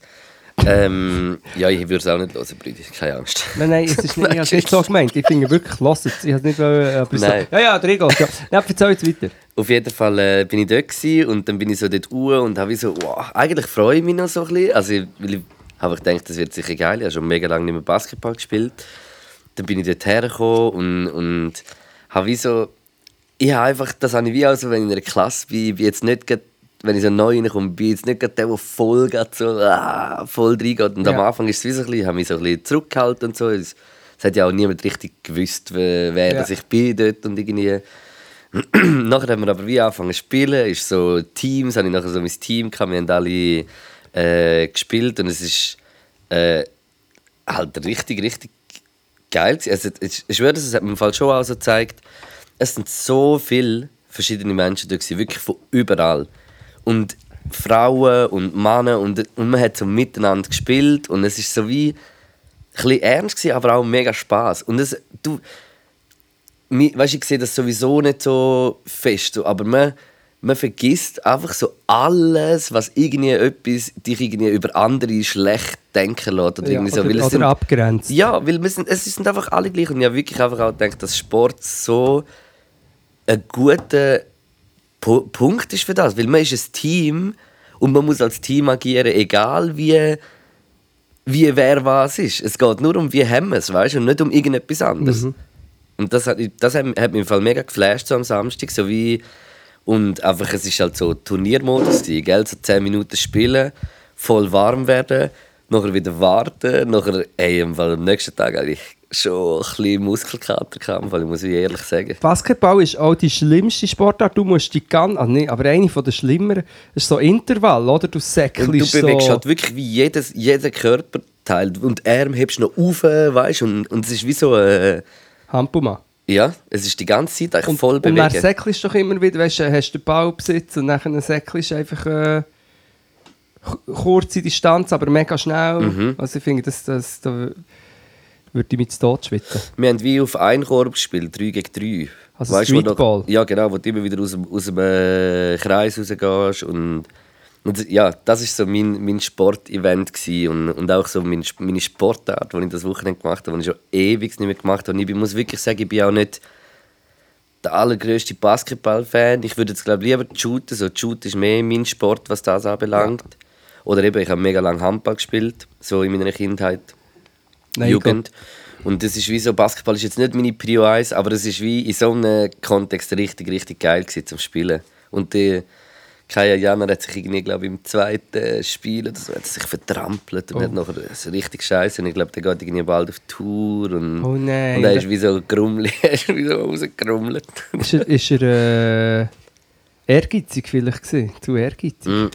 Ähm, ja, ich würde es auch nicht hören, Brüder, keine Angst. Nein, nein, es ist nicht, ich habe nicht so gemeint. Ich finde wirklich, lasst es. Ich habe es nicht wollen, so. Nein. Ja, ja, reingelassen. Ja, ja erzähl jetzt weiter. Auf jeden Fall äh, bin ich dort gewesen und dann bin ich so dort uhr und habe ich so, wow, eigentlich freue ich mich noch so ein bisschen. Also, ich- weil ich gedacht, das wird sicher geil. Ich habe schon mega lange nicht mehr Basketball gespielt. Dann bin ich dort hergekommen und, und habe wie so, ich habe einfach, das habe ich wie auch so, wenn ich in einer Klasse bin, bin jetzt nicht wenn ich so neu reinkomme, bin ich jetzt nicht der, der voll grad so, ah, voll reingeht. Und am Ja. Anfang ist es wie so ein bisschen, ich habe mich so ein bisschen zurückgehalten und so. Es, hat ja auch niemand richtig gewusst, wer, Ja. ich bin dort und irgendwie... nachher haben wir aber wie angefangen zu spielen, ist so Teams, habe ich nachher so mein Team gehabt, wir haben alle äh, gespielt und es ist äh, halt richtig, richtig geil. Also, ich, schwöre, es hat mir im Fall schon auch so gezeigt, es sind so viele verschiedene Menschen da gewesen, wirklich von überall. Und Frauen und Männer und, und man hat so miteinander gespielt und es ist so wie ein ernst gewesen, aber auch mega Spaß. Und es, du, weißt, ich sehe das sowieso nicht so fest, aber man, man vergisst einfach so alles, was irgendwie etwas dich irgendwie über andere schlecht denken lässt. Oder Ja, irgendwie so, oder, weil es oder sind- abgrenzt. ja, weil wir sind, es sind einfach alle gleich. Und ich habe wirklich einfach auch gedacht, dass Sport so ein guter Pu Punkt ist für das. Weil man ist ein Team und man muss als Team agieren, egal wie, wie wer was ist. Es geht nur um, wie haben wir es, weißt du, und nicht um irgendetwas anderes. Und das hat, das hat, hat mich im Fall mega geflasht so am Samstag. So wie, und einfach, es ist halt so Turniermodus, gell? so 10 Minuten spielen, voll warm werden, nachher wieder warten, nachher, ey, Fall am nächsten Tag hatte ich schon ein bisschen Muskelkater gehabt, weil ich muss ehrlich sagen. Basketball ist auch die schlimmste Sportart. Du musst die ganz, also nicht, aber eine von den schlimmeren ist so Intervall, oder? Du Und du säckelst bewegst so. halt wirklich wie jedes, jeder Körperteil Teil. Und Arm hebst noch auf, weißt du, und, und es ist wie so, äh, Hampuma. Ja, es ist die ganze Zeit eigentlich voll Und dann bewegen. säckelst du doch immer wieder, weißt du, hast den Ballbesitz und dann säckelst du einfach äh, kurze Distanz, aber mega schnell. Mhm. Also ich finde, das, das, da würde ich mich zu Tod schwitzen. Wir haben wie auf einen Korb gespielt, 3 gegen 3. Also wo Streetball? du- Ja, genau, wo du immer wieder aus dem, aus dem äh, Kreis rausgehst. Und, und ja, das war so mein, mein Sportevent und, und auch so mein, meine Sportart, die ich das Wochenende gemacht habe, die ich schon ewig nicht mehr gemacht habe. Und ich muss wirklich sagen, ich bin auch nicht der allergrößte Basketball-Fan. Ich würde jetzt glaube lieber shooten. So, Shoot ist mehr mein Sport, was das anbelangt. Oder eben, ich habe mega lange Handball gespielt, so in meiner Kindheit. Nein, Jugend. Und das ist wie so, Basketball ist jetzt nicht meine Prio 1, aber es ist wie in so einem Kontext richtig, richtig geil gewesen zum Spielen. Und die Kaya Jana hat sich irgendwie, glaube ich, im zweiten Spiel oder so, hat sich vertrampelt und Oh. hat nachher so richtig scheiße. Und ich glaube, der geht irgendwie bald auf Tour und, Oh nein. und er ist wie so grummelig, er ist wie so rausgerummelt. Ist er, ist er äh, ehrgeizig vielleicht gewesen? Zu ehrgeizig? Mm,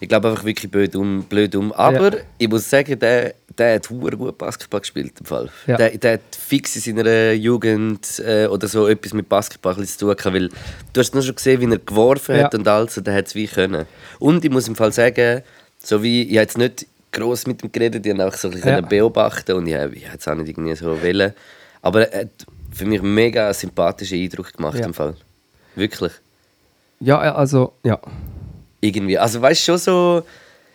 Ich glaube einfach wirklich blöd um. Blöd um. Aber Ja. ich muss sagen, der, der hat hure gut Basketball gespielt. Im Fall. Ja. Der, der hat fix in seiner Jugend äh, oder so etwas mit Basketball zu tun gehabt, weil du hast nur schon gesehen, wie er geworfen hat Ja. und alles, und der hat es wie können. Und ich muss im Fall sagen, so wie, ich habe jetzt nicht gross mit ihm geredet, ich habe auch so ein bisschen Ja. beobachten und ich habe es auch nicht irgendwie so wollen. Aber er hat für mich einen mega sympathischen Eindruck gemacht Ja. im Fall. Wirklich. Ja, ja, also, ja. Irgendwie. Also weißt du, schon so.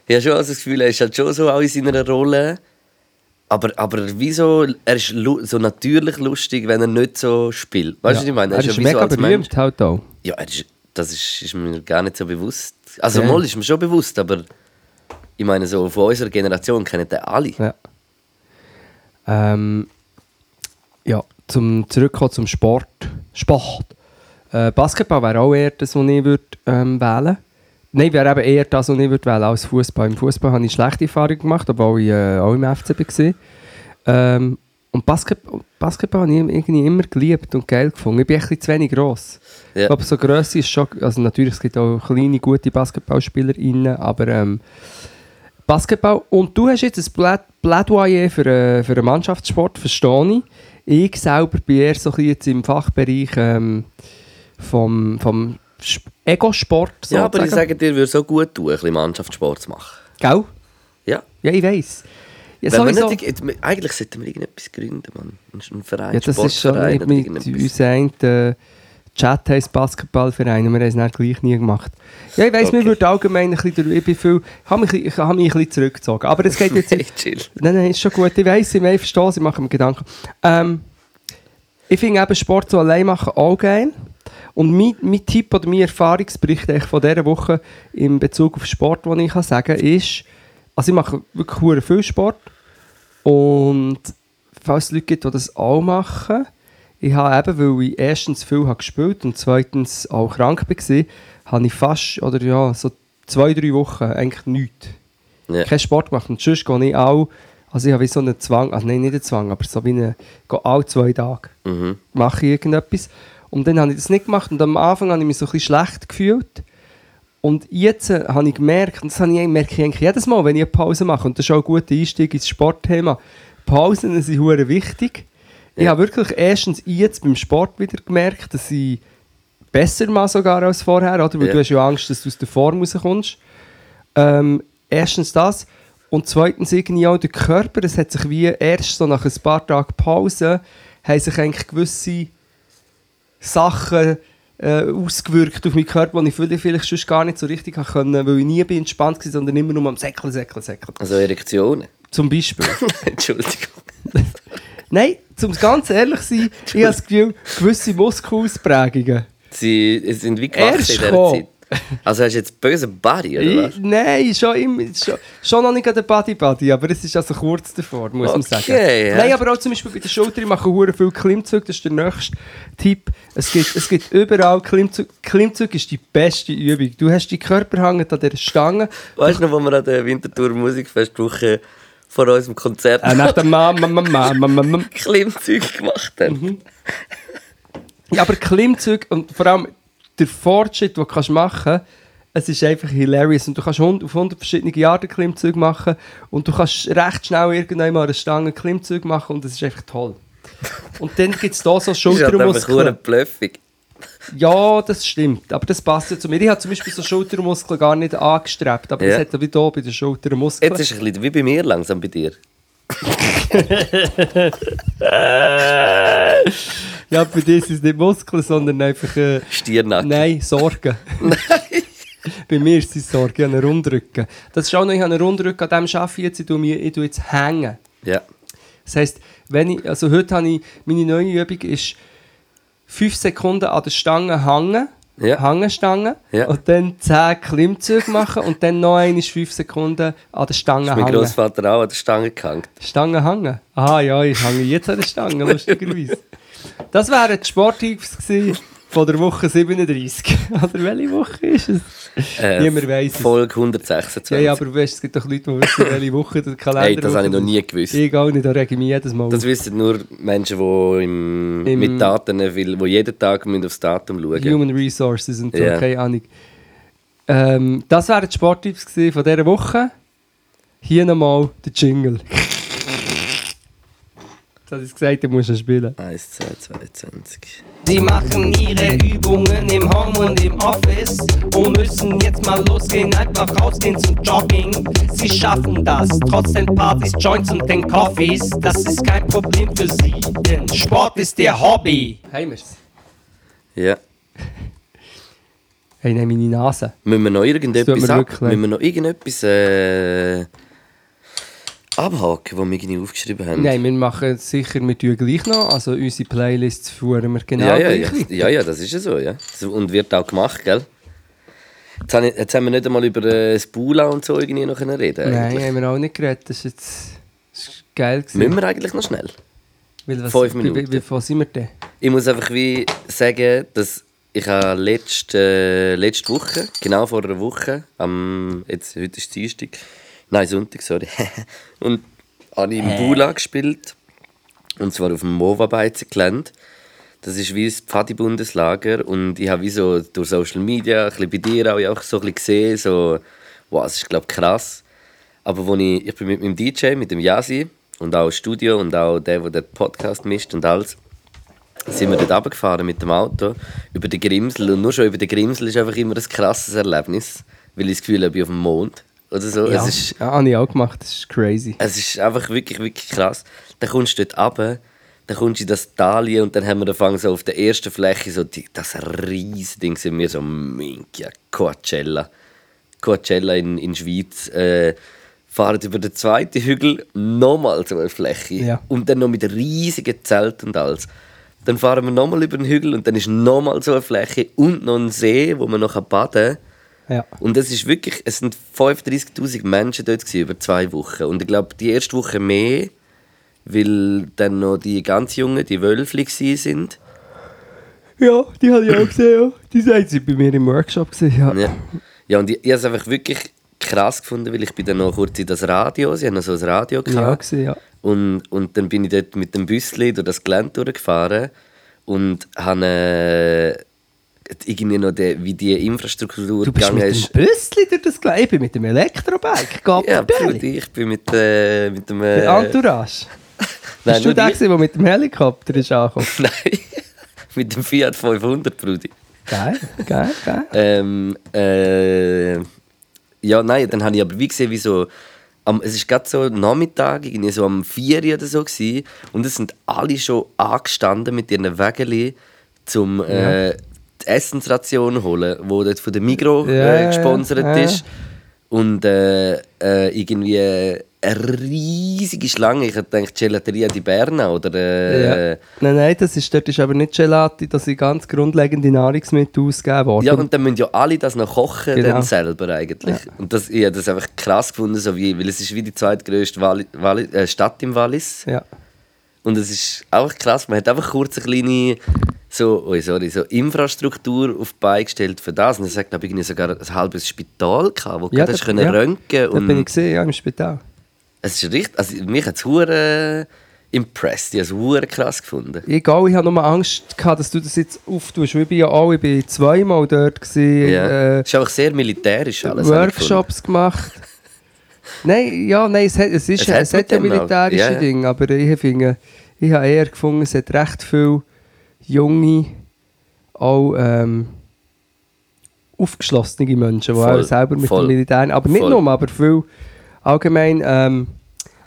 Ich habe schon also das Gefühl, er ist halt schon so auch in seiner Rolle. Aber, aber wieso, er ist so natürlich lustig, wenn er nicht so spielt. Weißt du, ja. was ich meine? Er ist ja so mega Mensch- berühmt halt auch. Ja, er ist, das ist, ist mir gar nicht so bewusst. Also Ja. mal ist mir schon bewusst, aber ich meine, so von unserer Generation kennen den alle. Ja. Ähm, ja, zum zurückkommen zum Sport. Sport. Äh, Basketball wäre auch eher das, was ich würde, ähm, wählen Nein, wäre eben eher das, was ich würde wählen als Fußball. Im Fußball habe ich schlechte Erfahrungen gemacht, obwohl ich äh, auch im FCB war. Ähm, und Basketball, Basketball habe ich irgendwie immer geliebt und geil gefunden. Ich bin ein bisschen zu wenig gross. Ja. Ich glaube, so Grösse ist schon... Also natürlich, es gibt auch kleine, gute BasketballspielerInnen, aber... Ähm, Basketball. Und du hast jetzt ein Plä- Plädoyer für, äh, für einen Mannschaftssport, verstehe ich. Ich selber bin eher so ein bisschen jetzt im Fachbereich ähm, vom, vom Sp- Ego-Sport. Ja, aber ich sozusagen. sage dir, würde so gut tun, ein bisschen Mannschaftssport zu machen. Gell? Ja. Ja, ich weiss. Ja, sowieso. nicht, eigentlich sollten wir irgendetwas gründen, Mann. Ein Verein, ja, das ist schon oder mit irgendetwas. unserem äh, Chat heisst Basketballverein und wir haben es dann gleich nie gemacht. Ja, ich weiss, Okay. mir würde allgemein ein bisschen, durch- ich bin viel, ich habe mich, ein bisschen- ich habe mich ein bisschen zurückgezogen. Aber es geht jetzt... Hey, chill. Nein, nein, ist schon gut. Ich weiss, ich may verstehen, ich mache mir Gedanken. Ähm, ich finde eben Sport so allein machen auch geil. Und mein, mein Tipp oder mein Erfahrungsbericht von dieser Woche in Bezug auf Sport, den ich kann sagen kann, ist, also ich mache wirklich viel Sport. Und falls es Leute gibt, die das auch machen, ich habe eben, weil ich erstens viel habe gespielt und zweitens auch krank war, habe ich fast, oder ja, so zwei, drei Wochen eigentlich nichts Ja. keinen Sport gemacht. Und sonst gehe ich auch, also ich habe wie so einen Zwang, also nein, nicht einen Zwang, aber so wie eine, gehe alle zwei Tage Mhm. mache ich irgendetwas. Und dann habe ich das nicht gemacht und am Anfang habe ich mich so ein bisschen schlecht gefühlt. Und jetzt äh, habe ich gemerkt, und das habe ich, merke ich eigentlich jedes Mal, wenn ich eine Pause mache, und das ist auch ein guter Einstieg ins Sportthema, Pausen sind hure wichtig. Ich Ja. habe wirklich erstens jetzt beim Sport wieder gemerkt, dass ich besser mal sogar als vorher, oder? Weil Ja. du hast ja Angst, dass du aus der Form rauskommst. Ähm, erstens das. Und zweitens irgendwie auch der Körper. Es hat sich wie erst so nach ein paar Tagen Pause haben sich eigentlich gewisse Sachen äh, ausgewirkt auf meinen Körper, die ich vielleicht, vielleicht sonst gar nicht so richtig haben können, weil ich nie bin entspannt war, sondern immer nur am Säckeln, Säckeln, Säckeln. Also Erektionen. Zum Beispiel. Entschuldigung. Nein, zum ganz ehrlich zu sein, ich habe das Gefühl, gewisse Muskelausprägungen. Sie sind wie Erst gewachsen in dieser. Zeit. Also hast du jetzt böse Body, oder was? Nein, schon, immer, schon, schon noch nicht der Body, aber es ist also kurz davor, muss man sagen. Okay, ja. Nein, aber auch zum Beispiel bei der Schulter, ich mache hure viel Klimmzug, das ist der nächste Tipp. Es gibt, es gibt überall Klimmzug. Klimmzug ist die beste Übung. Du hast die Körper hängen an dieser Stange. Weißt du noch, wo wir an der Winterthur Musikfestwoche vor unserem Konzert Äh, nach der Mama, Mama, Mama, Mama. Klimmzüge gemacht haben? Mhm. Ja, aber Klimmzug und vor allem der Fortschritt, den du kannst machen kannst, Es ist einfach hilarious und du kannst hund- auf 100 verschiedene Arten Klimmzüge machen und du kannst recht schnell irgendwann mal eine Stange Klimmzüge machen und das ist einfach toll. Und dann gibt es da so Das ist halt Schultermuskeln. verdammt bluffig. Ja, das stimmt. Aber das passt ja zu mir. Ich habe zum Beispiel so Schultermuskeln gar nicht angestrebt. Aber Ja. das hat ja wie hier bei den Schultermuskeln. Jetzt ist es ein bisschen wie bei mir langsam bei dir. Ja, bei dir sind es nicht Muskeln, sondern einfach... Äh, Stirnacken. nein, Sorgen. bei mir ist es Sorge. Ich habe einen Rundrücken. Das ist auch noch, ich habe einen Rundrücken, an dem arbeite ich jetzt. Ich tue, mich, ich tue jetzt hängen. Ja. Das heisst, wenn ich, also heute habe ich, meine neue Übung ist 5 Sekunden an der Stange hängen, Ja. Hangenstange, Ja. und dann 10 Klimmzüge machen und dann noch einmal 5 Sekunden an der Stange Ist mein hängen. Großvater auch an der Stange gehangen. Stange hängen? Aha, ja, ich hänge jetzt an der Stange, lustigerweise. Das wären die Sporttipps gewesen von der Woche 37. Oder welche Woche ist es? Äh, Niemand es. Folge 126. Ja, ja, aber weißt, es gibt doch Leute, die wissen, welche Woche der Kalender Hey, das habe ich noch nie gewusst. Ich auch nicht, da rege ich mich jedes Mal Das wissen nur Menschen, die im, Im- mit Daten will, die jeden Tag müssen aufs Datum schauen Human Resources und so, Ja. keine Ahnung. Ähm, das wären die Sporttipps von dieser Woche. Hier nochmal der Jingle. Habe ich gesagt, du musst spielen. 1, 2, 22. Sie machen ihre Übungen im Home und im Office und müssen jetzt mal losgehen, einfach rausgehen zum Jogging. Sie schaffen das, trotz den Partys, Joints und den Coffees. Das ist kein Problem für sie, denn Sport ist ihr Hobby. Es? Ja. Hey, nein, meine Nase. Müssen wir noch irgendetwas ab, müssen wir noch irgendetwas äh, abhaken, was wir irgendwie aufgeschrieben haben? Nein, wir machen sicher, wir tun gleich noch. Also unsere Playlists führen wir genau ja, ja, gleich ja, ja, ja, das ist ja so, ja. Und wird auch gemacht, gell? Jetzt, habe ich, jetzt haben wir nicht einmal über äh, das Bula und so irgendwie noch können reden Nein, haben wir auch nicht geredet. Das ist jetzt das ist geil. Gewesen. Müssen wir eigentlich noch schnell? Weil was, fünf Minuten. Wie, wie, sind wir denn? Ich muss einfach wie sagen, dass ich habe letzte, äh, letzte Woche, genau vor einer Woche, am, jetzt, heute ist Dienstag, nein, Sonntag, sorry, und habe ich im Bula gespielt, und zwar auf dem Mova-Beizengelände. Das ist wie das Pfadi-Bundeslager und ich habe wie so durch Social Media, ein bisschen bei dir auch, auch so ein bisschen gesehen, so, wow, das ist glaube ich krass. Aber wo ich, ich bin mit meinem DJ, mit dem Yasi und auch das Studio und auch der, der den Podcast mischt und alles, sind wir dort runtergefahren mit dem Auto über den Grimsel. Und nur schon über den Grimsel ist einfach immer ein krasses Erlebnis, weil ich das Gefühl habe, ich bin auf dem Mond. Oder so. Ja, Es, ist, habe ich auch gemacht. Das ist crazy. es ist einfach wirklich, wirklich krass. Dann kommst du dort runter, dann kommst du in das Tal hier und dann haben wir angefangen, so auf der ersten Fläche so die, das riesige Ding, sind wir so Minkia, Coachella. Coachella in, in Schweiz. Äh, fahren über den zweiten Hügel nochmal so eine Fläche. Ja. Und dann noch mit riesigen Zelten und alles. Dann fahren wir nochmal über den Hügel und dann ist nochmal so eine Fläche und noch ein See, wo man noch baden kann. Ja. Und es ist wirklich, es sind 35.000 Menschen dort gewesen, über zwei Wochen. Und ich glaube, die erste Woche mehr, weil dann noch die ganz Jungen, die Wölfli sind. ja, die habe ich auch gesehen. Ja. Die sind sie bei mir im Workshop gesehen. Ja. Ja, ja und ich, ich habe es einfach wirklich krass gefunden, weil ich bin dann noch kurz in das Radio, sie haben noch so ein Radio Ja, gehabt. gesehen, ja. Und, und dann bin ich dort mit dem Büssli durch das Gelände durchgefahren und habe äh, irgendwie noch die, wie die Infrastruktur Du bist gegangen mit ist. dem Büssli durch das Gleis, ich bin mit dem Elektrobike. Gab Ja. Brudi, ich bin mit, äh, mit dem... Äh, Mit Entourage. Nein, Bist du der, der mit dem Helikopter ist angekommen? Nein, mit dem Fiat 500, Brudi. Geil, geil, geil. Ähm, äh, ja, nein, dann habe ich aber wie gesehen, wie so, am, es ist gerade so Nachmittag, irgendwie so am 4 Uhr oder so gewesen, und es sind alle schon angestanden mit ihren Wägeli zum äh, die Essensration holen, wo dort von der Migro Ja, äh, ja, gesponsert ja. ist. Und äh, äh, irgendwie eine riesige Schlange. Ich hätte gedacht, Gelateria di Berna oder... Äh, ja. Nein, nein, das ist, dort ist aber nicht Gelati, das sind ganz grundlegende Nahrungsmittel ausgegeben worden. Ja, und dann müssen ja alle das noch kochen Genau. dann selber eigentlich. Und das, ich habe das einfach krass gefunden, so wie, weil es ist wie die zweitgrößte Walli, Walli, äh, Stadt im Wallis. ja. Und es ist auch krass, man hat einfach kurz eine kleine so, oh, sorry, so Infrastruktur auf die Beine gestellt für das. Und es hat, glaube ich, sogar ein halbes Spital gehabt, wo Ja, du das- können ja. röntgen Da bin ich und gesehen, ja, im Spital. es ist richtig, also mich hat es hure impressed. Ich habe es krass gefunden. Egal, ich habe nur Angst gehabt, dass du das jetzt auftust. Ich bin ja auch, ich bin zweimal dort gewesen, Ja. äh, es ist auch sehr militärisch alles. Workshops gemacht. Nein, ja, nein, es hat, es ist, Es es hat hat, mit ja militärische ja. Dinge, aber ich finde, ich habe eher gefunden, es hat recht viele junge, auch ähm, aufgeschlossene Menschen, die Voll, auch selber mit voll, dem Militär, aber nicht voll. nur, aber viel allgemein, ähm,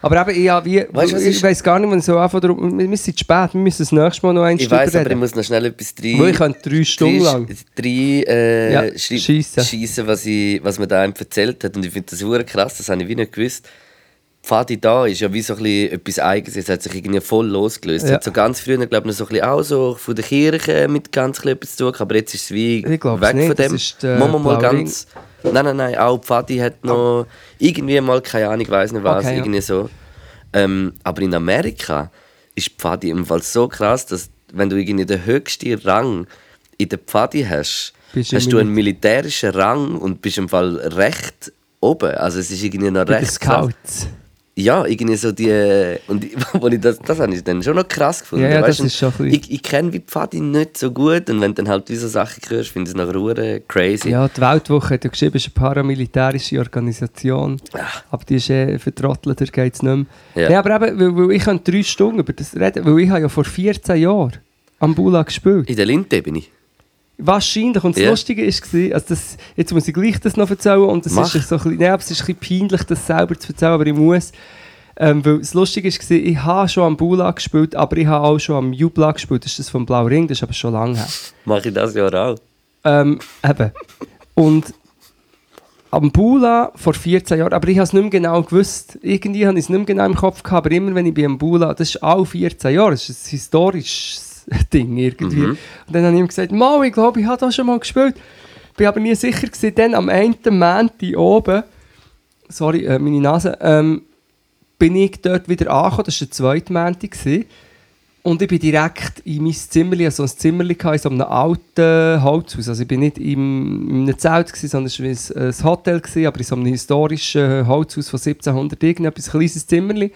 aber eben, ich, habe wie, Weißt ich ist- weiß gar nicht, wann so einfach darum, wir wir sind zu spät, wir müssen das nächste Mal noch ein Ich Stück weiß, aber ich reden. muss noch schnell etwas drei. Weil ich könnte drei Stunden lang. Drei äh, Ja, schiessen. was, ich, was man da einem erzählt hat. Und ich finde das hure krass, das habe ich wie nicht gewusst. Pfadi da ist ja wie so ein bisschen etwas Eigenes. Es hat sich irgendwie voll losgelöst. Es Ja. hat so ganz früher, glaube ich, noch so ein bisschen auch so von der Kirche mit ganz etwas zu tun. Aber jetzt ist es wie Ich weg nicht, von dem. ist der Mal, mal, ganz. Nein, nein, nein. Auch Pfadi hat noch irgendwie mal, keine Ahnung, ich weiß nicht was, Okay, ja. irgendwie so. Ähm, aber in Amerika ist Pfadi im Fall so krass, dass wenn du irgendwie den höchsten Rang in der Pfadi hast, Bist hast du einen militärischen Rang und bist im Fall recht oben. Also es ist irgendwie noch recht krass. Ja, irgendwie so die. Und ich, wo ich das, das habe ich dann schon noch krass gefunden. Ja, ja, weißt das ist schon Ich, ich kenne wie Pfadi nicht so gut und wenn du dann halt diese Sachen hörst, finde ich es nachher hure crazy. Ja, die Weltwoche hat ja geschrieben, es ist eine paramilitärische Organisation. Aber die ist eh vertrottelt, da geht es nicht mehr. Ja. Nee, aber eben, weil, weil ich kann drei Stunden über das reden, weil ich habe ja vor 14 Jahren am Bula gespielt. In der Lindebene. Wahrscheinlich. Und das Ja. Lustige war, also das, jetzt muss ich gleich das noch erzählen und es Mach. ist, so ein bisschen, es ist ein bisschen peinlich, das selber zu erzählen, aber ich muss. Ähm, weil das Lustige war, ich habe schon am Bula gespielt, aber ich habe auch schon am Jubla gespielt. Das ist das vom Blau Ring, das ist aber schon lange her. Mache ich das Jahr auch. Ähm, eben. Und am Bula vor 14 Jahren, aber ich habe es nicht mehr genau gewusst. Irgendwie habe ich es nicht mehr genau im Kopf gehabt, aber immer wenn ich bei am Bula, das ist auch 14 Jahre, das ist ein historisches Ding irgendwie. Und dann habe ich ihm gesagt, Mal, ich glaube, ich habe das schon mal gespielt. Bin aber nie sicher gewesen. Dann am einen Montag oben, sorry, äh, meine Nase, ähm, bin ich dort wieder angekommen, das war der zweite Montag. gewesen. Und ich bin direkt in mein Zimmerli, also ein gehabt, in so einem alten Holzhaus. Also ich bin nicht im, in einem Zelt, gewesen, sondern es war ein, ein Hotel, gewesen, aber in so einem historischen Holzhaus von 1700 irgendetwas, ein kleines Zimmerli.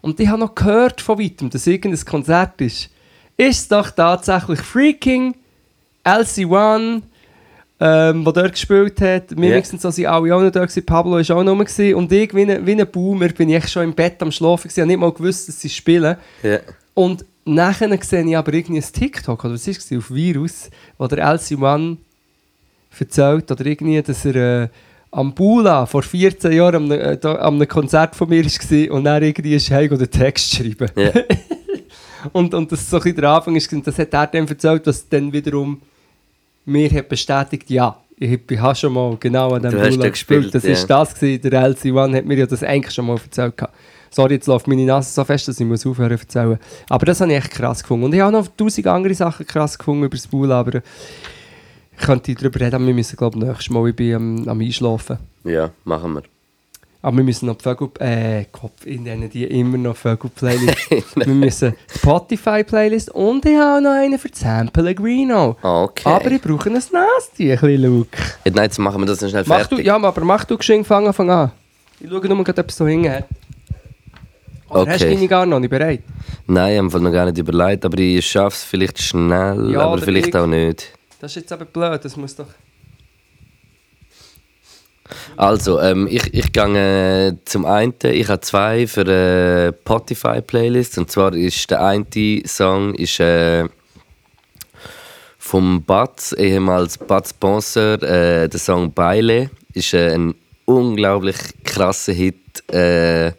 Und ich habe noch gehört von weitem, dass irgendein Konzert ist. Ist doch tatsächlich Freaking LC1, ähm, der dort gespielt hat. Wir yeah. so sind alle auch noch da gewesen. Pablo war auch noch gewesen. Und ich, wie ein, wie ein Boomer, bin ich schon im Bett am Schlafen. Ich habe nicht mal gewusst, dass sie spielen. Ja. Und nachher sehe ich aber irgendwie ein TikTok, oder was war es, auf Virus, wo der LC1 erzählt, oder irgendwie, dass er äh, am Bula vor 14 Jahren am, äh, da, am einem Konzert von mir war und dann irgendwie ist heim den Text schreiben. Ja. Und, und das so ein bisschen der Anfang ist, und das hat er dann erzählt, dass dann wiederum mir hat bestätigt, ja, ich, habe schon mal genau an Bula da gespielt. Das ja. ist das gewesen. Der LC1 hat mir ja das eigentlich schon mal erzählt. gehabt. Sorry, jetzt läuft meine Nase so fest, dass ich muss aufhören zu erzählen. Aber das habe ich echt krass gefunden. Und ich habe noch tausend andere Sachen krass gefunden über das Bula, aber ich könnte darüber reden, aber wir müssen, glaube ich, nächstes Mal, ich bin am, am Einschlafen. ja, machen wir. Aber wir müssen noch Vögel, äh, Kopf, in denen die immer noch Vögel-Playlist. wir müssen Spotify-Playlist und ich habe noch eine für San Pellegrino. Ah, Okay. Aber ich brauche ein Nasti, Luke. Ja, Nein, jetzt machen wir das schnell Mach fertig. du, ja, aber mach du geschwind von Anfang an. Ich schaue nur gerade, ob es so hinten hat. Oder Okay. hast du deine gar noch nicht bereit? Nein, ich habe mir noch gar nicht überlegt, aber ich schaffe es vielleicht schnell, Ja, aber vielleicht ich. auch nicht. Das ist jetzt aber blöd, das muss doch... Also, ähm, ich, ich gehe äh, zum einen, ich habe zwei für eine Spotify-Playlist. Und zwar ist der eine Song ist, äh, vom Batz, ehemals Batz Sponsor, äh, der Song Beile. Ist äh, ein unglaublich krasser Hit. Äh,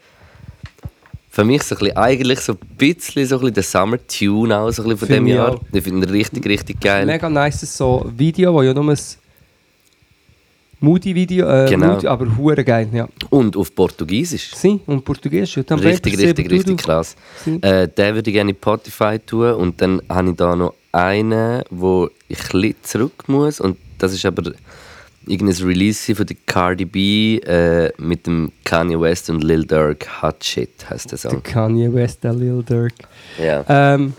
für mich so ein bisschen, eigentlich so ein bisschen, so ein bisschen der Summer Tune auch so ein bisschen von Finde dem Jahr. auch. Ich finde ihn richtig, richtig geil. Mega nice so Video, wo ja nur ein Moody-Video, äh, Genau. Moody, aber hure geil, ja. Und auf Portugiesisch. Sim, und Portugiesisch. Também Richtig, richtig, richtig krass. Äh, den würde ich gerne in Spotify tun und dann habe ich da noch einen, wo ich ein bisschen zurück muss und das ist aber irgendein Release von der Cardi B äh, mit dem Kanye West und Lil Durk Hot Shit heißt der Der Song. Kanye West, der Lil Durk. Ja. Ähm,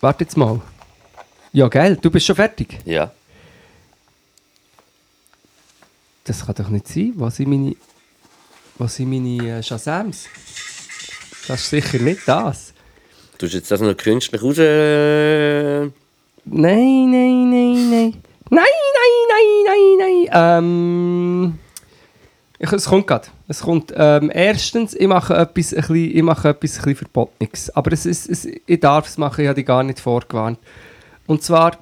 warte jetzt mal. Ja, geil, du bist schon fertig. ja. Das kann doch nicht sein. Was sind meine, was sind meine äh, Shazams? Das ist sicher nicht das. Du hast jetzt das noch künstlich raus... äh, Nein, nein, nein, nein. Nein, nein, nein, nein, nein. Ähm, ich, es kommt gerade. Es kommt, ähm, erstens, ich mache etwas, ein bisschen, ich mache etwas ein bisschen Verbotenes. Aber es ist, es, ich darf es machen, ich habe dich gar nicht vorgewarnt. Und zwar,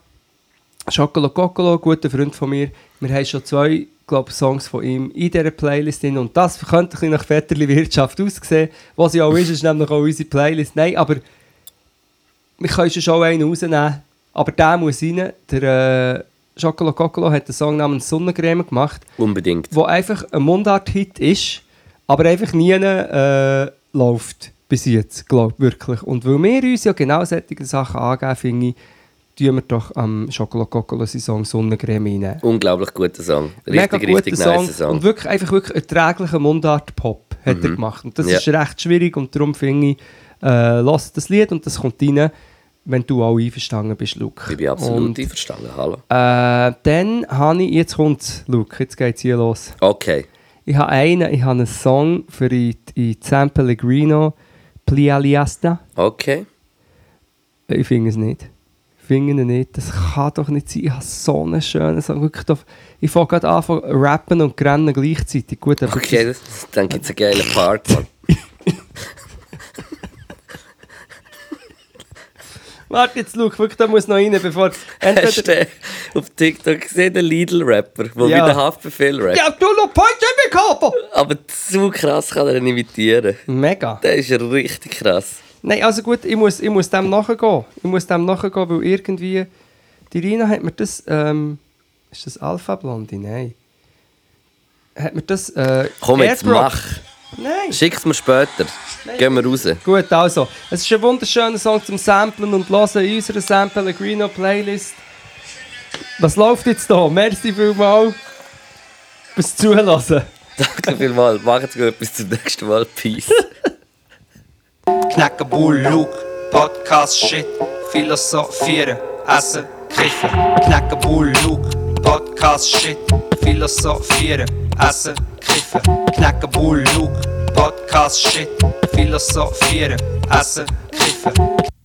Schokolo Kokolo, guter Freund von mir. Wir haben schon zwei glaub, Songs von ihm in dieser Playlist drin. Und das könnte ein bisschen nach Vetterli Wirtschaft aussehen. Was ja auch ist, ist nämlich auch unsere Playlist. Nein, aber wir können schon einen rausnehmen. Aber der muss rein. Der äh, Schokolo Kokolo hat einen Song namens Sonnencreme gemacht, Unbedingt. wo einfach ein Mundart-Hit ist, aber einfach nie äh, läuft. Bis jetzt, glaube ich, wirklich. Und weil wir uns ja genau solche Sachen angeben, finde ich, tun wir doch am Schokolo Kokolo seinen Song Sonnencreme rein. Unglaublich guter Song. Richtig, Mega richtig guter Song. nice Song. Und wirklich, einfach wirklich erträglichen Mundart-Pop hat er gemacht. Und das Ja. ist recht schwierig und darum finde ich, äh, lass das Lied und das kommt rein, wenn du auch einverstanden bist, Luke. Ich bin absolut Und, einverstanden. Hallo. äh, dann habe ich, jetzt kommt Luke, jetzt geht es hier los. Okay. Ich habe einen, ich habe einen Song für in, in San Pellegrino, Plialiasta. Okay. Ich finde es nicht. Finde ihn nicht. Das kann doch nicht sein. Ich habe so einen schönen Song. Wirklich, ich fange gerade an zu rappen und rennen gleichzeitig. Gut, Okay, das, dann gibt es einen geilen Part. Warte, jetzt schau, wirklich, da muss noch rein, bevor... Hast Entweder... du auf TikTok gesehen, den Lidl-Rapper, der Ja. wie der Haftbefehl rappt? Ja, du noch Point bekommen! Aber zu krass kann er ihn imitieren. Mega. Der ist richtig krass. Nein, also gut, ich muss, ich muss dem nachgehen. Ich muss dem nachgehen, weil irgendwie... Die Rina hat mir das... Ähm, ist das Alpha Blondie? Nein. Hat mir das... Äh, Komm jetzt, Airdrop- mach. Nein. Schick's mir später. Gehen wir raus. Gut, also. Es ist ein wunderschöner Song zum Samplen und Hören in unserer Sam Pellegrino Playlist. Was läuft jetzt da? Merci vielmals fürs Zuhören. Danke vielmals. Macht's gut. Bis zum nächsten Mal. Peace. Knackabull, Luke, Podcast, Shit, Philosophieren, Essen, Kiffen. Luke, Podcast, Shit, Philosophieren, Essen, Kiffen. Luke, Podcast, Shit, Philosophieren, Essen, Kiffen.